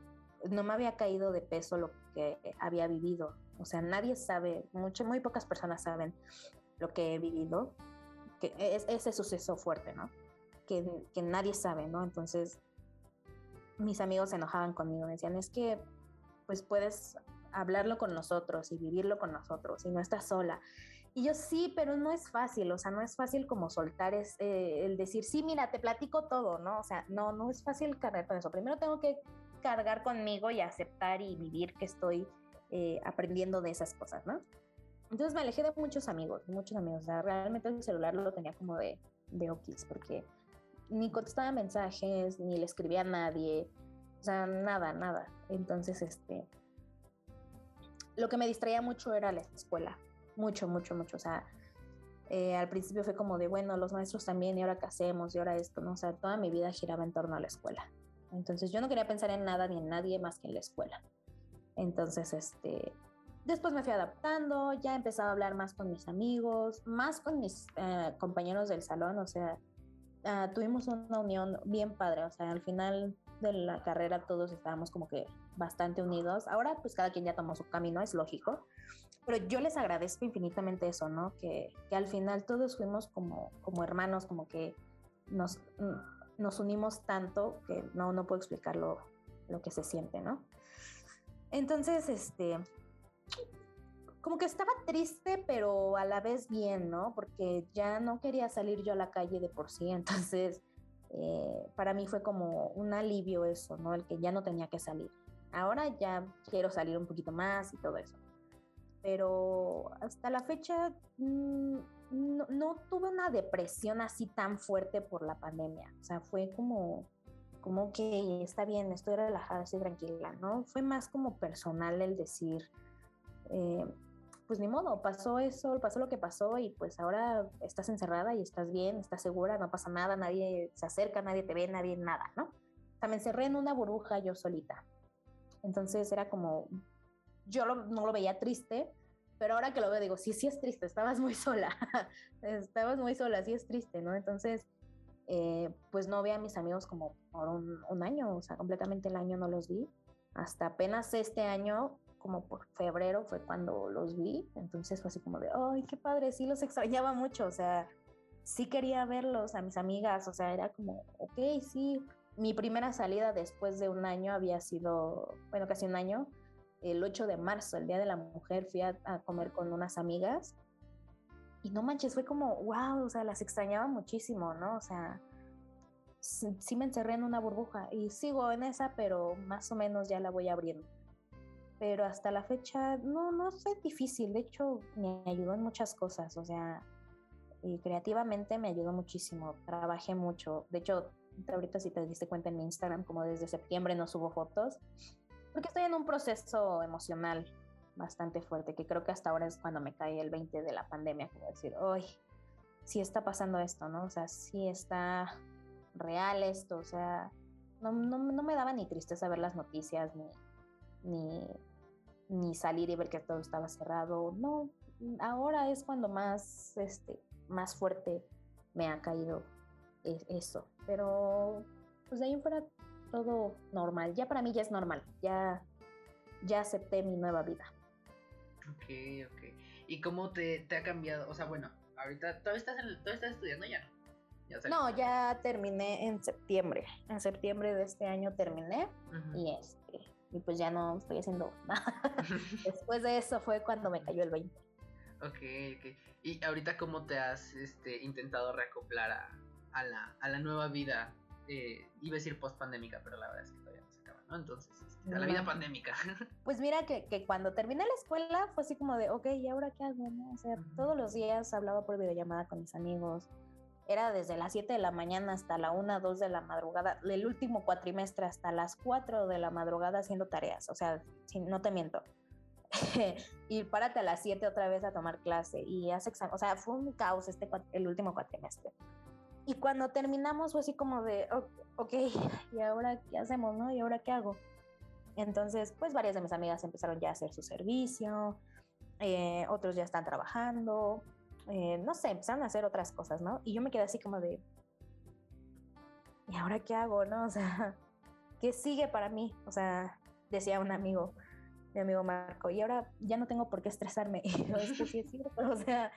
no me había caído de peso lo que había vivido. O sea, nadie sabe, mucho, muy pocas personas saben lo que he vivido, que es ese suceso fuerte, ¿no? Que, que nadie sabe, ¿no? Entonces, mis amigos se enojaban conmigo, me decían, es que pues puedes hablarlo con nosotros y vivirlo con nosotros y no estás sola. Y yo sí, pero no es fácil, o sea, no es fácil como soltar es, eh, el decir, sí, mira, te platico todo, ¿no? O sea, no, no es fácil cargar con eso. Primero tengo que cargar conmigo y aceptar y vivir que estoy eh, aprendiendo de esas cosas, ¿no? Entonces me alejé de muchos amigos, muchos amigos. O sea, realmente el celular lo tenía como de, de okis, porque ni contestaba mensajes, ni le escribía a nadie, o sea, nada, nada. Entonces, este, lo que me distraía mucho era la escuela, mucho, mucho, mucho. O sea, eh, al principio fue como de, bueno, los maestros también, y ahora qué hacemos, y ahora esto, ¿no? O sea, toda mi vida giraba en torno a la escuela. Entonces yo no quería pensar en nada ni en nadie más que en la escuela. Entonces, este, después me fui adaptando, ya empezaba a hablar más con mis amigos, más con mis eh, compañeros del salón, o sea, ah, tuvimos una unión bien padre, o sea, al final de la carrera todos estábamos como que bastante unidos. Ahora pues cada quien ya tomó su camino, es lógico. Pero yo les agradezco infinitamente eso, ¿no? Que, que al final todos fuimos como, como hermanos, como que nos, nos unimos tanto que no, no puedo explicar lo, lo que se siente, ¿no? Entonces, este, como que estaba triste, pero a la vez bien, ¿no? Porque ya no quería salir yo a la calle de por sí, entonces eh, para mí fue como un alivio eso, ¿no? El que ya no tenía que salir. Ahora ya quiero salir un poquito más y todo eso. Pero hasta la fecha mm, no, tuve una depresión así tan fuerte por la pandemia. O sea, fue como, como que está bien, estoy relajada, estoy tranquila, ¿no? Fue más como personal el decir, eh, pues ni modo, pasó eso, pasó lo que pasó y pues ahora estás encerrada y estás bien, estás segura, no pasa nada, nadie se acerca, nadie te ve, nadie nada, ¿no? O sea, me encerré en una burbuja yo solita. Entonces era como, yo no lo veía triste, pero ahora que lo veo digo, sí, sí es triste, estabas muy sola, estabas muy sola, sí es triste, ¿no? Entonces, eh, pues no vi a mis amigos como por un, un año, o sea, completamente el año no los vi. Hasta apenas este año como por febrero fue cuando los vi, entonces fue así como de, ay, qué padre, sí los extrañaba mucho, o sea, sí quería verlos a mis amigas, o sea, era como, ok, sí, mi primera salida después de un año había sido, bueno, casi un año, el 8 de marzo, el Día de la Mujer, fui a, comer con unas amigas y no manches, fue como, wow, o sea, las extrañaba muchísimo, ¿no? O sea, sí me encerré en una burbuja y sigo en esa, pero más o menos ya la voy abriendo pero hasta la fecha no, no fue difícil, de hecho me ayudó en muchas cosas, o sea, y creativamente me ayudó muchísimo, trabajé mucho, de hecho, ahorita si te diste cuenta en mi Instagram, como desde septiembre no subo fotos, porque estoy en un proceso emocional bastante fuerte, que creo que hasta ahora es cuando me cae el 20 de la pandemia, como decir, hoy sí está pasando esto, ¿no? O sea, sí está real esto, o sea, no, no, no me daba ni tristeza ver las noticias, ni, ni ni salir y ver que todo estaba cerrado. No, ahora es cuando más, este, más fuerte me ha caído e, eso. Pero pues de ahí en fuera todo normal. Ya para mí ya es normal. Ya, ya acepté mi nueva vida. Ok, ok. ¿Y cómo te, te ha cambiado? O sea, bueno, ahorita todavía estás, estás estudiando ya, no, ya terminé en septiembre. En septiembre de este año terminé y este y pues ya no estoy haciendo nada. Después de eso fue cuando me cayó el 20. Ok, ok. ¿Y ahorita cómo te has este, intentado reacoplar a, a la, a la nueva vida, eh, iba a decir post pandémica, pero la verdad es que todavía no se acaba, ¿no? Entonces, este, a la vida pandémica. Pues mira que, que cuando terminé la escuela fue así como de, ok, ¿y ahora qué hago? no? O sea, Ujú. todos los días hablaba por videollamada con mis amigos. Era desde las 7 de la mañana hasta la 1, 2 de la madrugada, el último cuatrimestre hasta las 4 de la madrugada haciendo tareas. O sea, no te miento. y párate a las 7 otra vez a tomar clase y hace examen. O sea, fue un caos este, el último cuatrimestre. Y cuando terminamos fue así como de, "O- ok, ¿y ahora qué hacemos, no? ¿Y ahora qué hago? Entonces, pues varias de mis amigas empezaron ya a hacer su servicio, eh, otros ya están trabajando, eh, no sé, empezaron a hacer otras cosas, ¿no? Y yo me quedé así como de, ¿y ahora qué hago, no? O sea, ¿qué sigue para mí? O sea, decía un amigo, mi amigo Marco, y ahora ya no tengo por qué estresarme. Y o sea,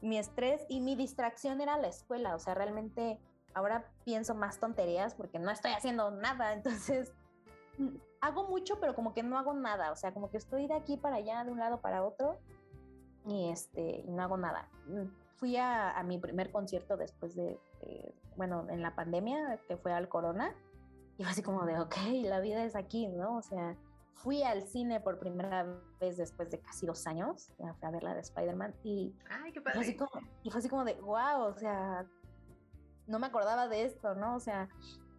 mi estrés y mi distracción era la escuela, o sea, realmente ahora pienso más tonterías porque no estoy haciendo nada, entonces mm, hago mucho, pero como que no hago nada, o sea, como que estoy de aquí para allá, de un lado para otro, y este, no hago nada. Mm, Fui a, a mi primer concierto después de, de, bueno, en la pandemia, que fue al Corona, y fue así como de, ok, la vida es aquí, ¿no? O sea, fui al cine por primera vez después de casi dos años, ya fui a ver la de Spider-Man, y Ay, qué y fue, así como, y fue así como de, wow, o sea, no me acordaba de esto, ¿no? O sea,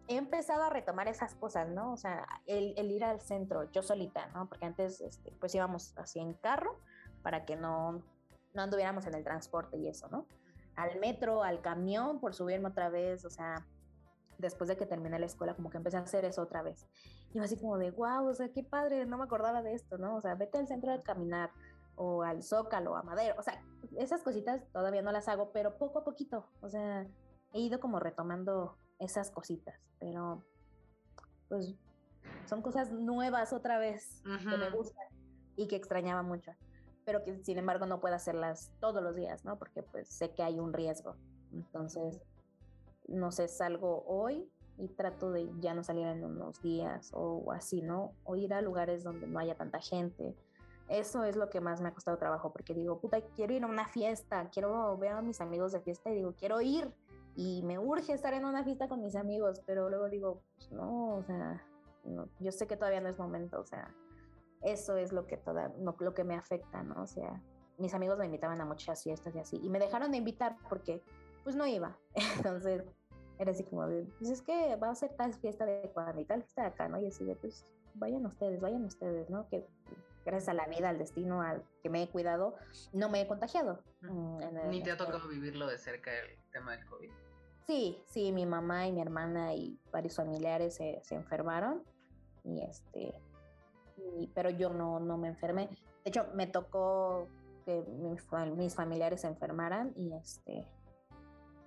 he empezado a retomar esas cosas, ¿no? O sea, el, el ir al centro, yo solita, ¿no? Porque antes, este, pues íbamos así en carro para que no, no anduviéramos en el transporte y eso, ¿no? Al metro, al camión, por subirme otra vez, o sea, después de que terminé la escuela, como que empecé a hacer eso otra vez. Y así como de, wow, o sea, qué padre, no me acordaba de esto, ¿no? O sea, vete al centro a caminar, o al Zócalo, a Madero, o sea, esas cositas todavía no las hago, pero poco a poquito, o sea, he ido como retomando esas cositas, pero pues son cosas nuevas otra vez que me gustan y que extrañaba mucho, pero que sin embargo no puedo hacerlas todos los días, ¿no? Porque pues sé que hay un riesgo, entonces, no sé, salgo hoy y trato de ya no salir en unos días o así, ¿no? O ir a lugares donde no haya tanta gente. Eso es lo que más me ha costado trabajo, porque digo, puta, quiero ir a una fiesta, quiero ver a mis amigos de fiesta y digo, quiero ir. Y me urge estar en una fiesta con mis amigos, pero luego digo, pues no, o sea, no, yo sé que todavía no es momento, o sea, eso es lo que, toda, no, lo que me afecta, ¿no? O sea, mis amigos me invitaban a muchas fiestas y así, y me dejaron de invitar porque, pues no iba. Entonces, era así como pues es que va a ser tal fiesta de cuando y tal fiesta de acá, ¿no? Y así de, pues vayan ustedes, vayan ustedes, ¿no? Que gracias a la vida, al destino, al que me he cuidado, no me he contagiado. mm, el- Ni te ha tocado vivirlo de cerca el tema del COVID. Sí, sí, mi mamá y mi hermana y varios familiares se, se enfermaron y este, pero yo no, no me enfermé. De hecho, me tocó que mis, fam- mis familiares se enfermaran y este,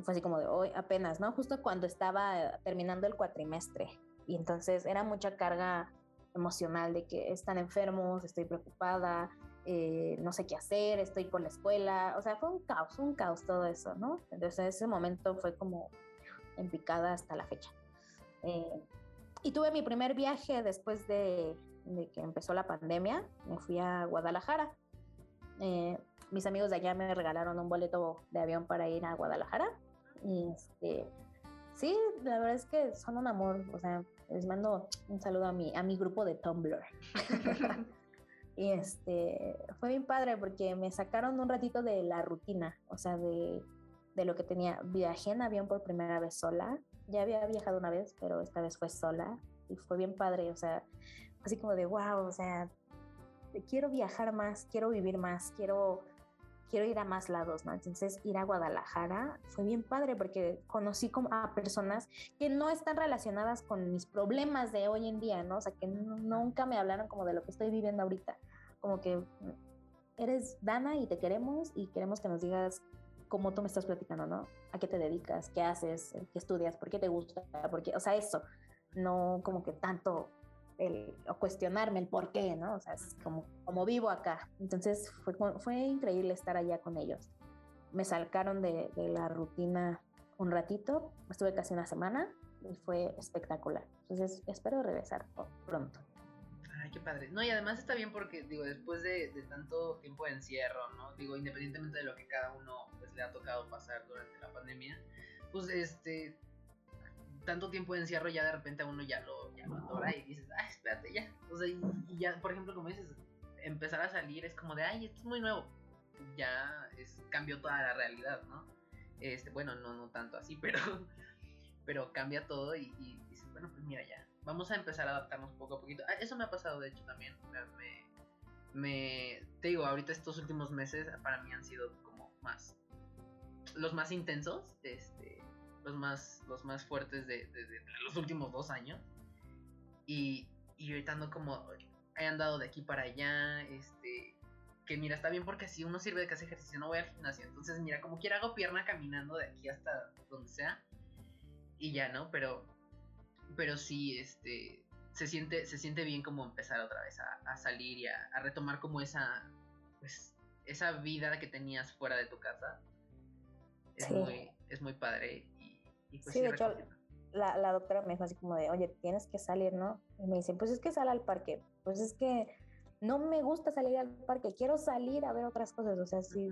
fue así como de hoy apenas, ¿no? Justo cuando estaba terminando el cuatrimestre y entonces era mucha carga emocional de que están enfermos, estoy preocupada, eh, no sé qué hacer, estoy con la escuela, o sea, fue un caos, un caos todo eso, ¿no? Entonces ese momento fue como en picada hasta la fecha. Eh, y tuve mi primer viaje después de, de que empezó la pandemia, me fui a Guadalajara. Eh, mis amigos de allá me regalaron un boleto de avión para ir a Guadalajara. Y este, sí, la verdad es que son un amor, o sea, les mando un saludo a mi, a mi grupo de Tumblr. Y este, fue bien padre porque me sacaron un ratito de la rutina, o sea, de, de lo que tenía. Viajé en avión por primera vez sola. Ya había viajado una vez, pero esta vez fue sola. Y fue bien padre, o sea, así como de wow, o sea, quiero viajar más, quiero vivir más, quiero, quiero ir a más lados, ¿no? Entonces, ir a Guadalajara fue bien padre porque conocí como a personas que no están relacionadas con mis problemas de hoy en día, ¿no? O sea, que nunca me hablaron como de lo que estoy viviendo ahorita. Como que eres Dana y te queremos y queremos que nos digas cómo tú me estás platicando, ¿no? ¿A qué te dedicas? ¿Qué haces? ¿Qué estudias? ¿Por qué te gusta? ¿Por qué? O sea, eso, no como que tanto el, o cuestionarme el por qué, ¿no? O sea, es como, como vivo acá. Entonces fue, fue increíble estar allá con ellos. Me sacaron de, de la rutina un ratito, estuve casi una semana y fue espectacular. Entonces espero regresar pronto. Ay, qué padre. No, y además está bien porque, digo, después de, de tanto tiempo de encierro, ¿no? Digo, independientemente de lo que cada uno pues, le ha tocado pasar durante la pandemia, pues este, tanto tiempo de encierro ya de repente a uno ya lo, ya lo adora y dices, ay, espérate ya. O sea, y, y ya, por ejemplo, como dices, empezar a salir es como de, ay, esto es muy nuevo. Ya es, cambió toda la realidad, ¿no? Este, bueno, no, no tanto así, pero, pero cambia todo y, y dices, bueno, pues mira ya, vamos a empezar a adaptarnos poco a poquito. Ah, eso me ha pasado, de hecho, también. Me, me, te digo, ahorita estos últimos meses para mí han sido como más, los más intensos, este, los más, los más fuertes de, de, de los últimos dos años. Y, y ahorita ando como, he andado de aquí para allá, este, que mira, está bien porque así uno sirve de que hace ejercicio, no voy al gimnasio. Entonces, mira, como quiera hago pierna caminando de aquí hasta donde sea. Y ya, ¿no? Pero, pero sí, este, se siente, se siente bien como empezar otra vez a, a salir y a, a, retomar como esa, pues, esa vida que tenías fuera de tu casa. Es, sí. muy, es muy padre. Y, pues sí, de hecho, la, la, doctora me dijo así como de, oye, tienes que salir, ¿no? Y me dicen, pues es que sal al parque. Pues es que no me gusta salir al parque, quiero salir a ver otras cosas. O sea, si,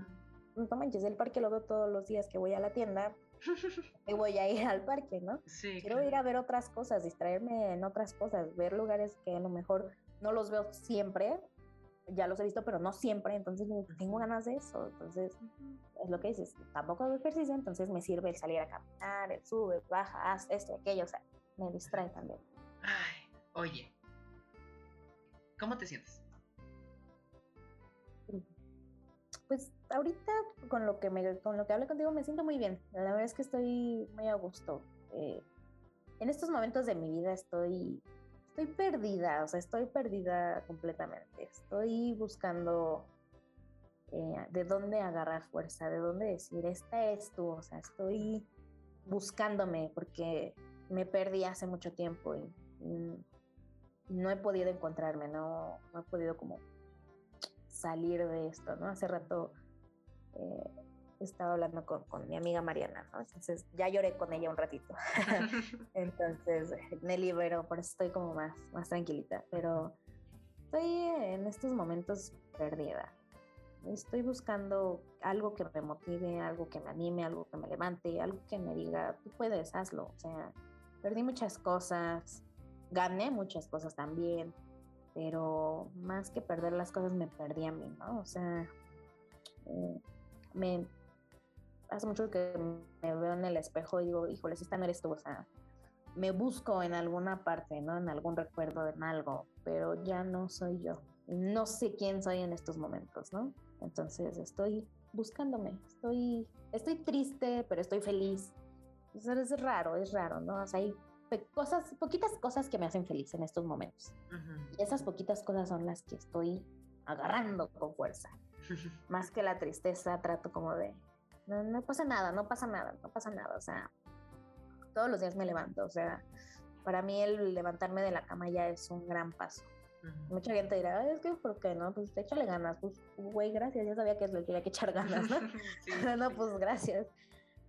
no manches, el parque lo veo todos los días que voy a la tienda, y voy a ir al parque, ¿no? Sí, Quiero claro. ir a ver otras cosas, distraerme en otras cosas, ver lugares que a lo mejor no los veo siempre, ya los he visto, pero no siempre, entonces tengo ganas de eso. Entonces, es lo que dices, tampoco hago ejercicio, entonces me sirve el salir a caminar, el sube, baja, haz esto y aquello, o sea, me distrae también. Ay, oye, ¿cómo te sientes? pues ahorita con lo que me con lo que hablé contigo me siento muy bien. La verdad es que estoy muy a gusto. Eh, en estos momentos de mi vida estoy estoy perdida, o sea, estoy perdida completamente. Estoy buscando eh, de dónde agarrar fuerza, de dónde decir, esta es tú, o sea, estoy buscándome porque me perdí hace mucho tiempo y, no he podido encontrarme, no, no he podido como salir de esto, ¿no? Hace rato eh, estaba hablando con, con, mi amiga Mariana, ¿no? Entonces ya lloré con ella un ratito. Entonces me libero, por eso estoy como más, más tranquilita, pero estoy en estos momentos perdida. Estoy buscando algo que me motive, algo que me anime, algo que me levante, algo que me diga, tú puedes, hazlo. O sea, perdí muchas cosas, gané muchas cosas también, pero más que perder las cosas me perdí a mí, ¿no? O sea, eh, me hace mucho que me veo en el espejo y digo, híjole, esta no eres tú, o sea, me busco en alguna parte, ¿no? En algún recuerdo, en algo, pero ya no soy yo. No sé quién soy en estos momentos, ¿no? Entonces estoy buscándome, estoy, estoy triste, pero estoy feliz. O sea, es raro, es raro, ¿no? O sea, hay cosas, poquitas cosas que me hacen feliz en estos momentos. Y esas poquitas cosas son las que estoy agarrando con fuerza. Más que la tristeza, trato como de, no, no pasa nada, no pasa nada, no pasa nada. O sea, todos los días me levanto. O sea, para mí el levantarme de la cama ya es un gran paso. Uh -huh. Mucha gente dirá, es que, ¿por qué no? Pues échale ganas. Pues, güey, gracias, ya sabía que le quería que echar ganas, ¿no? sí. no, pues gracias.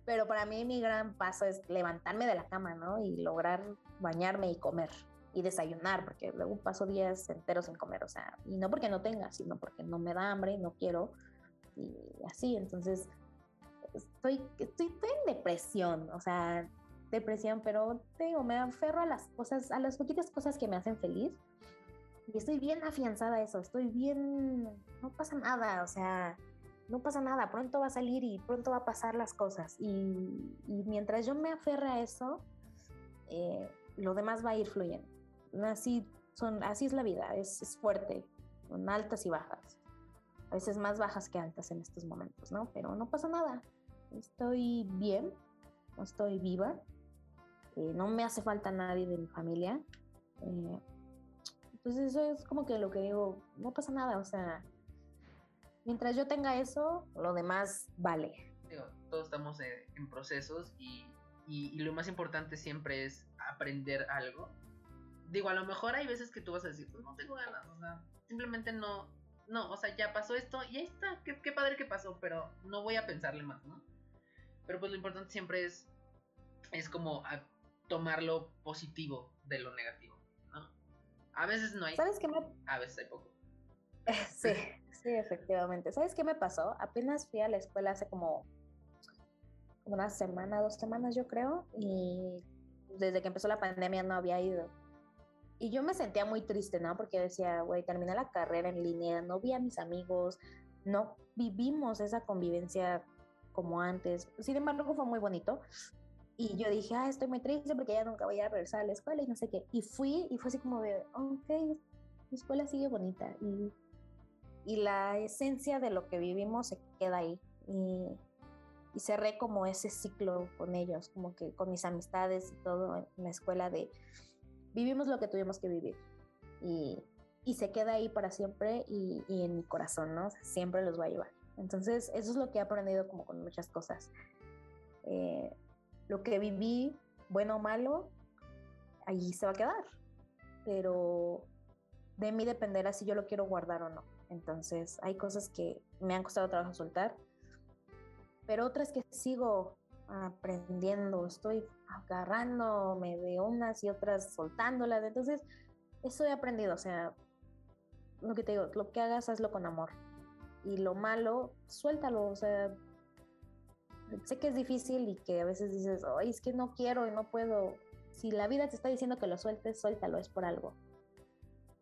Pero para mí mi gran paso es levantarme de la cama, ¿no? Y lograr bañarme y comer y desayunar, porque luego paso días enteros sin comer, o sea, y no porque no tenga, sino porque no me da hambre, no quiero, y así, entonces estoy, estoy, estoy en depresión, o sea, depresión, pero te me aferro a las cosas, a las poquitas cosas que me hacen feliz, y estoy bien afianzada a eso, estoy bien, no pasa nada, o sea, no pasa nada, pronto va a salir y pronto va a pasar las cosas. Y, y mientras yo me aferre a eso, eh, lo demás va a ir fluyendo. Así, son, así es la vida, es, es, fuerte, con altas y bajas. A veces más bajas que altas en estos momentos, ¿no? Pero no pasa nada. Estoy bien, estoy viva, eh, no me hace falta nadie de mi familia. Eh, entonces eso es como que lo que digo, no pasa nada, o sea, mientras yo tenga eso, lo demás vale. Digo, todos estamos en, en procesos y, y, y, lo más importante siempre es aprender algo. Digo, a lo mejor hay veces que tú vas a decir, pues no tengo ganas, o sea, simplemente no, no, o sea, ya pasó esto y ahí está, qué, qué padre que pasó, pero no voy a pensarle más, ¿no? Pero pues lo importante siempre es, es como tomar lo positivo de lo negativo, ¿no? A veces no hay. ¿Sabes qué me... A veces hay poco. Sí, sí, efectivamente. ¿Sabes qué me pasó? Apenas fui a la escuela hace como una semana, dos semanas yo creo, y desde que empezó la pandemia no había ido. Y yo me sentía muy triste, ¿no? Porque decía, güey, terminé la carrera en línea, no vi a mis amigos, no vivimos esa convivencia como antes. Sin embargo, fue muy bonito. Y yo dije, ah, estoy muy triste porque ya nunca voy a regresar a la escuela y no sé qué. Y fui y fue así como de, ok, mi escuela sigue bonita. Y, y la esencia de lo que vivimos se queda ahí. Y, y cerré como ese ciclo con ellos, como que con mis amistades y todo en la escuela de vivimos lo que tuvimos que vivir. Y, y se queda ahí para siempre y, y en mi corazón, ¿no? siempre los voy a llevar. Entonces, eso es lo que he aprendido como con muchas cosas. Eh, lo que viví, bueno o malo, ahí se va a quedar. Pero de mí dependerá si yo lo quiero guardar o no. Entonces, hay cosas que me han costado trabajo soltar, pero otras que sigo aprendiendo, estoy agarrándome de unas y otras soltándolas. Entonces, eso he aprendido, o sea, lo que te digo, lo que hagas, hazlo con amor. Y lo malo, suéltalo, o sea, sé que es difícil y que a veces dices, ay, es que no quiero y no puedo. Si la vida te está diciendo que lo sueltes, suéltalo, es por algo.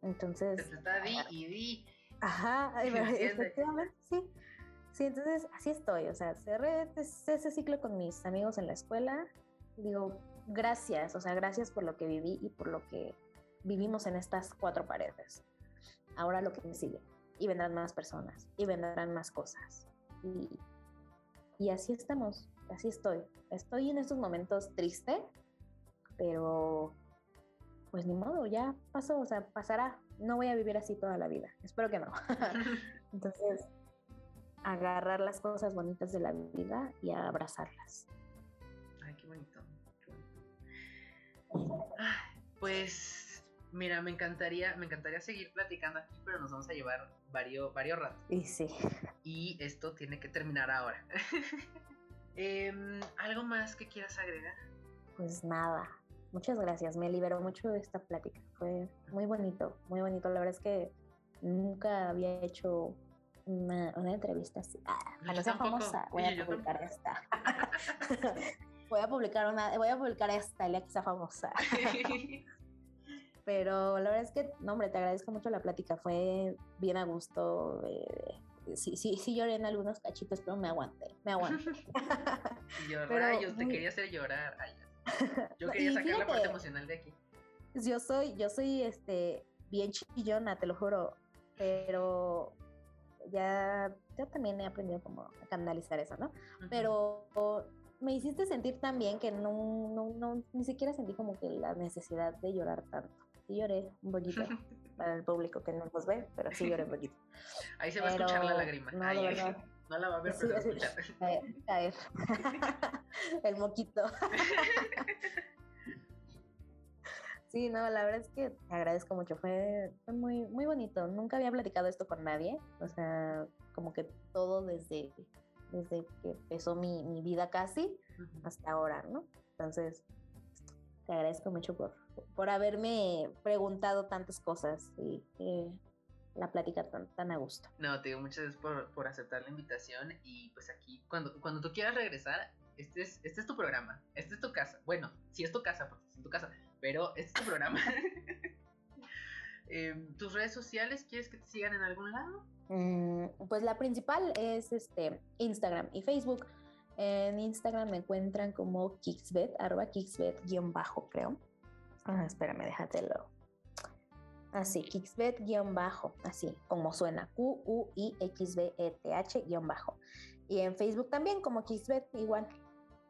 Entonces. Está di y di. Ajá, efectivamente, sí. Sí, entonces así estoy, o sea, cerré ese ciclo con mis amigos en la escuela. Digo, gracias, o sea, gracias por lo que viví y por lo que vivimos en estas cuatro paredes. Ahora lo que me sigue. Y vendrán más personas, y vendrán más cosas. Y, y así estamos, así estoy. Estoy en estos momentos triste, pero pues ni modo, ya pasó, o sea, pasará. No voy a vivir así toda la vida. Espero que no. Entonces, agarrar las cosas bonitas de la vida y abrazarlas. Ay, qué bonito. pues mira, me encantaría, me encantaría seguir platicando aquí, pero nos vamos a llevar varios, varios ratos. Y sí. Y esto tiene que terminar ahora. Em, ¿Algo más que quieras agregar? Pues nada. Muchas gracias. Me liberó mucho esta plática. Fue muy bonito, muy bonito. La verdad es que nunca había hecho una, entrevista así. Ah, para ser famosa, voy a publicar esta. voy a publicar una, voy a publicar esta, el que sea famosa. Pero la verdad es que, no, hombre, te agradezco mucho la plática, fue bien a gusto. Eh, sí, sí, sí lloré en algunos cachitos, pero me aguanté, me aguanté. yo, rayos, te quería hacer llorar. Yo quería sacar la parte emocional de aquí. Yo soy, yo soy este bien chillona, te lo juro. Pero ya, yo también he aprendido como a canalizar eso, ¿no? Pero me hiciste sentir también que no, no, no, ni siquiera sentí como que la necesidad de llorar tanto. Sí lloré un poquito para el público que no nos ve, pero sí lloré un poquito. Ahí se va a escuchar la lágrima. No, Ahí, no la va a ver, pero se va a escuchar. Caer. el moquito. Sí, no, la verdad es que te agradezco mucho, fue, muy, muy bonito. Nunca había platicado esto con nadie, o sea, como que todo desde, desde que empezó mi, mi vida casi hasta ahora, ¿no? Entonces, te agradezco mucho por, por haberme preguntado tantas cosas y la plática tan, tan a gusto. No, te digo muchas gracias por, por aceptar la invitación y pues aquí, cuando, cuando tú quieras regresar, este es, este es tu programa, esta es tu casa. Bueno, si es tu casa, porque es tu casa pero este es tu programa. Em, ¿Tus redes sociales quieres que te sigan en algún lado? Mm, pues la principal es este Instagram y Facebook. En Instagram me encuentran como Kixbet, arroba Kixbet guion bajo, creo. Ah, espérame, déjatelo. Así, Kixbet guion bajo, así como suena, Q-U-I-X-B-E-T-H guion bajo. Y en Facebook también como Kixbet, igual,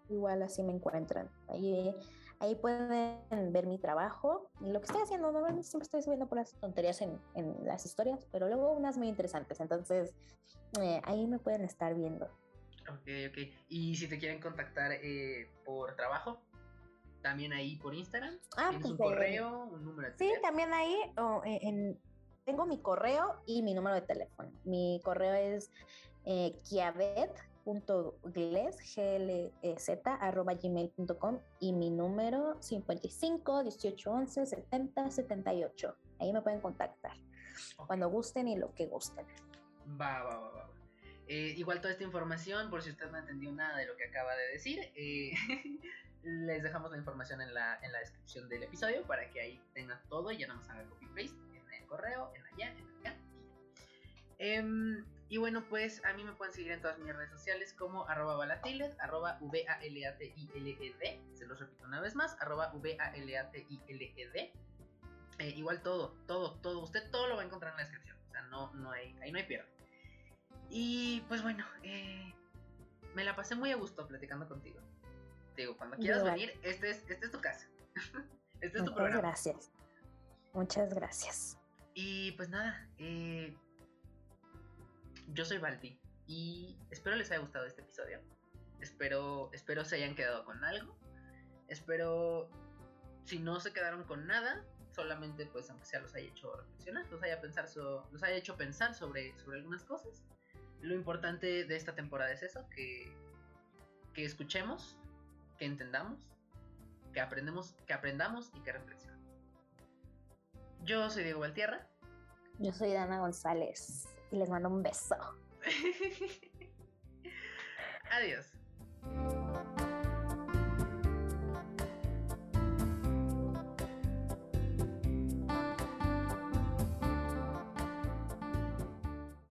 igual así me encuentran. Ahí Ahí pueden ver mi trabajo y lo que estoy haciendo. Normalmente siempre estoy subiendo por las tonterías en, en las historias, pero luego unas muy interesantes. Entonces, eh, ahí me pueden estar viendo. Ok, ok. Y si te quieren contactar eh, por trabajo, también ahí por Instagram. Ah, ¿Tienes pues, un correo, un número de teléfono? Sí, también ahí eh, en, tengo mi correo y mi número de teléfono. Mi correo es eh, kiavet gmail.com y mi número 55 18 11 70 78. Ahí me pueden contactar cuando gusten y lo que gusten. Va, va, va, va. Eh, igual toda esta información, por si usted no entendió nada de lo que acaba de decir, eh, les dejamos la información en la, en la descripción del episodio para que ahí tengan todo y ya no nos haga copy-paste en el correo, en allá, en acá. Em, y bueno, pues a mí me pueden seguir en todas mis redes sociales como arroba valatiled, arroba V-A-L-A-T-I-L-E-D, se los repito una vez más, arroba V-A-L-A-T-I-L-E-D. Eh, igual todo, todo, todo, usted todo lo va a encontrar en la descripción, o sea, no, no hay, ahí no hay pierde. Y pues bueno, eh, me la pasé muy a gusto platicando contigo. Te digo, cuando quieras Igual. venir, este es, este es tu casa. este es tu Muchas programa. gracias. Muchas gracias. Y pues nada, eh, yo soy Balti y espero les haya gustado este episodio. Espero, espero se hayan quedado con algo. Espero, si no se quedaron con nada, solamente pues aunque sea los haya hecho reflexionar, los haya, pensar so- los haya hecho pensar sobre, sobre algunas cosas. Lo importante de esta temporada es eso, que, que escuchemos, que entendamos, que aprendemos, que aprendamos y que reflexionemos. Yo soy Diego Valtierra. Yo soy Dana González y les mando un beso. Adiós.